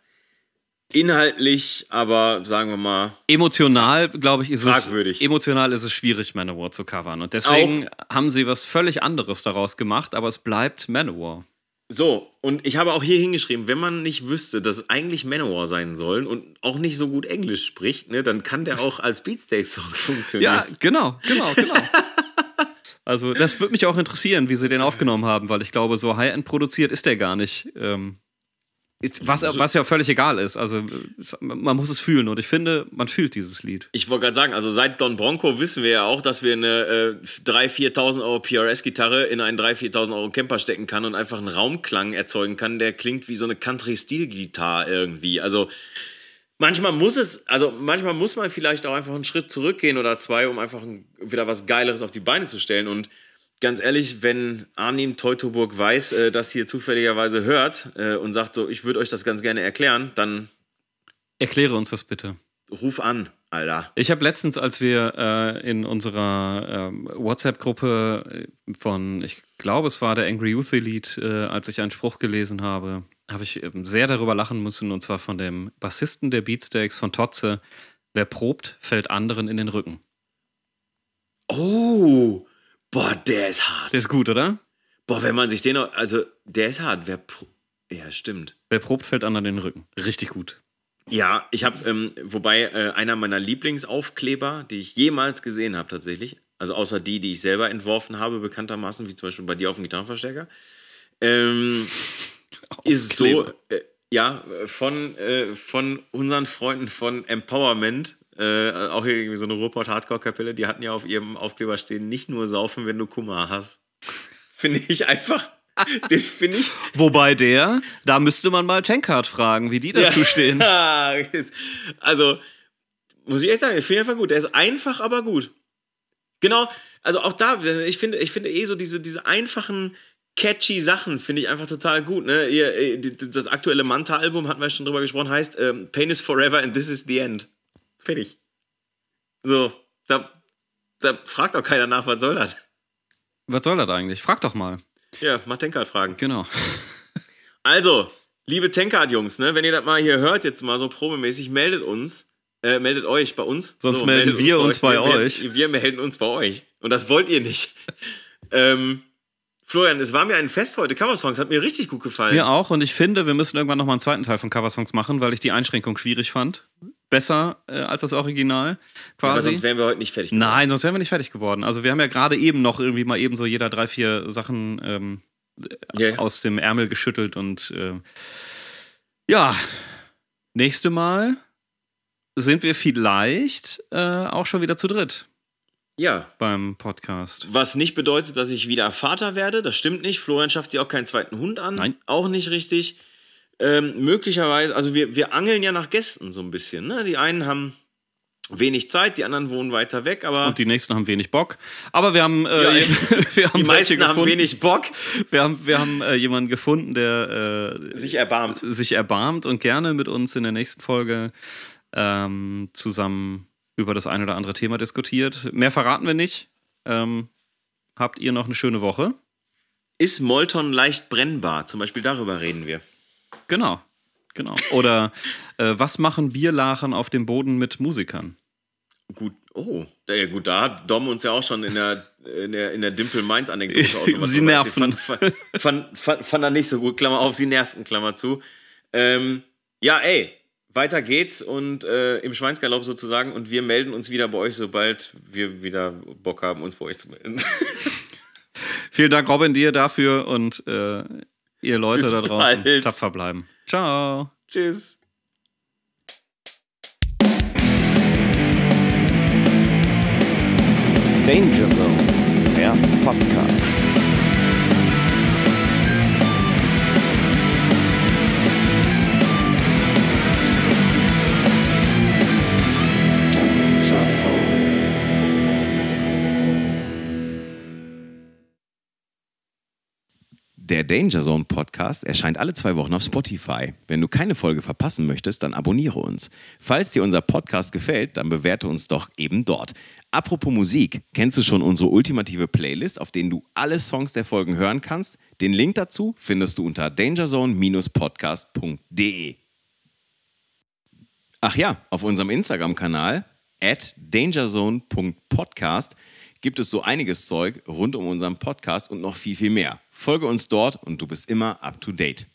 Inhaltlich, aber sagen wir mal, Emotional, glaube ich, ist Fragwürdig. es emotional ist es schwierig, Manowar zu covern. Und deswegen haben sie was völlig anderes daraus gemacht, aber es bleibt Manowar. so. Und ich habe auch hier hingeschrieben, wenn man nicht wüsste, dass es eigentlich Manowar sein sollen und auch nicht so gut Englisch spricht, ne, dann kann der auch als Beatsteak-Song funktionieren. Ja, genau, genau, genau. Also, das würde mich auch interessieren, wie sie den aufgenommen haben, weil ich glaube, so High-End produziert ist der gar nicht. Ähm, ist, was, was ja völlig egal ist. Also, man muss es fühlen und ich finde, man fühlt dieses Lied. Ich wollte gerade sagen, also seit Don Bronco wissen wir ja auch, dass wir eine äh, 3.000, 4.000 Euro PRS-Gitarre in einen 3.000, 4.000 Euro Camper stecken kann und einfach einen Raumklang erzeugen kann, der klingt wie so eine Country-Stil-Gitarre irgendwie. Also manchmal muss es, also manchmal muss man vielleicht auch einfach einen Schritt zurückgehen oder zwei, um einfach ein, wieder was Geileres auf die Beine zu stellen. Und ganz ehrlich, wenn Arnim Teutoburg weiß, äh, dass hier zufälligerweise hört äh, und sagt so, ich würde euch das ganz gerne erklären, dann Erkläre uns das bitte. ruf an, Alter. Ich habe letztens, als wir äh, in unserer ähm, WhatsApp-Gruppe von, ich glaube, es war der Angry Youth Elite, äh, als ich einen Spruch gelesen habe, habe ich ähm, sehr darüber lachen müssen, und zwar von dem Bassisten der Beatsteaks von Totze. Wer probt, fällt anderen in den Rücken. Oh, boah, der ist hart. Der ist gut, oder? Boah, wenn man sich den, auch- also der ist hart. Wer, ja, stimmt. Wer probt, fällt anderen den Rücken. Richtig gut. Ja, ich habe, ähm, wobei äh, einer meiner Lieblingsaufkleber, die ich jemals gesehen habe tatsächlich, also außer die, die ich selber entworfen habe, bekanntermaßen, wie zum Beispiel bei dir auf dem Gitarrenverstärker, ähm, ist so, äh, ja, äh, von, äh, von unseren Freunden von Empowerment, äh, auch hier irgendwie so eine Ruhrpott-Hardcore-Kapelle, die hatten ja auf ihrem Aufkleber stehen, nicht nur saufen, wenn du Kummer hast. Finde ich einfach, den finde ich Wobei der, da müsste man mal Tankard fragen, wie die dazu stehen. Ja, ist- also, muss ich echt sagen, ich finde ihn einfach gut. Der ist einfach, aber gut. Genau, also auch da, ich finde, ich finde eh so diese, diese einfachen, catchy Sachen finde ich einfach total gut. Ne? Äh, das aktuelle Manta-Album, hatten wir schon drüber gesprochen, heißt ähm, Pain is Forever and This is the End. Fertig. So, da, da fragt auch keiner nach, was soll das? Was soll das eigentlich? Frag doch mal. Ja, mach Tankard fragen. Genau. Also, liebe Tankard-Jungs, ne, wenn ihr das mal hier hört, jetzt mal so probemäßig, meldet uns. Äh, meldet euch bei uns. Sonst so, melden wir uns, bei, uns bei euch. Wir, wir, melden uns bei euch. Und das wollt ihr nicht. ähm, Florian, es war mir ein Fest heute. Coversongs hat mir richtig gut gefallen. Mir auch. Und ich finde, wir müssen irgendwann nochmal einen zweiten Teil von Coversongs machen, weil ich die Einschränkung schwierig fand. Besser äh, als das Original. Quasi. Aber sonst wären wir heute nicht fertig geworden. Nein, sonst wären wir nicht fertig geworden. Also wir haben ja gerade eben noch irgendwie mal eben so jeder drei, vier Sachen ähm, yeah. aus dem Ärmel geschüttelt und äh, ja, nächste Mal sind wir vielleicht äh, auch schon wieder zu dritt. Ja. Beim Podcast. Was nicht bedeutet, dass ich wieder Vater werde. Das stimmt nicht. Florian schafft sich auch keinen zweiten Hund an. Nein. Auch nicht richtig. Ähm, möglicherweise, also wir, wir angeln ja nach Gästen so ein bisschen. Ne? Die einen haben wenig Zeit, die anderen wohnen weiter weg, aber. Und die nächsten haben wenig Bock. Aber wir haben. Äh, ja, wir haben die meisten gefunden. haben wenig Bock. Wir haben, wir haben äh, jemanden gefunden, der äh, sich erbarmt. Sich erbarmt und gerne mit uns in der nächsten Folge ähm, zusammen über das ein oder andere Thema diskutiert. Mehr verraten wir nicht. Ähm, habt ihr noch eine schöne Woche? Ist Molton leicht brennbar? Zum Beispiel darüber reden wir. Genau, genau. Oder äh, was machen Bierlachen auf dem Boden mit Musikern? Gut, oh, ja, gut, da hat Dom uns ja auch schon in der, in der, in der Dimple Mainz Anekdote auch schon was Sie nerven. Fand, fand, fand, fand, er nicht so gut, Klammer auf, sie nerven, Klammer zu. Ähm, ja, ey, weiter geht's und äh, im Schweinsgalopp sozusagen und wir melden uns wieder bei euch, sobald wir wieder Bock haben, uns bei euch zu melden. Vielen Dank, Robin, dir dafür und äh, ihr Leute da draußen bald. tapfer bleiben. Ciao. Tschüss. Danger Zone, der Podcast. Der Danger Zone Podcast erscheint alle zwei Wochen auf Spotify. Wenn du keine Folge verpassen möchtest, dann abonniere uns. Falls dir unser Podcast gefällt, dann bewerte uns doch eben dort. Apropos Musik, kennst du schon unsere ultimative Playlist, auf denen du alle Songs der Folgen hören kannst? Den Link dazu findest du unter dangerzone-podcast.de. Ach ja, auf unserem Instagram-Kanal at dangerzone.podcast gibt es so einiges Zeug rund um unseren Podcast und noch viel, viel mehr. Folge uns dort und du bist immer up to date.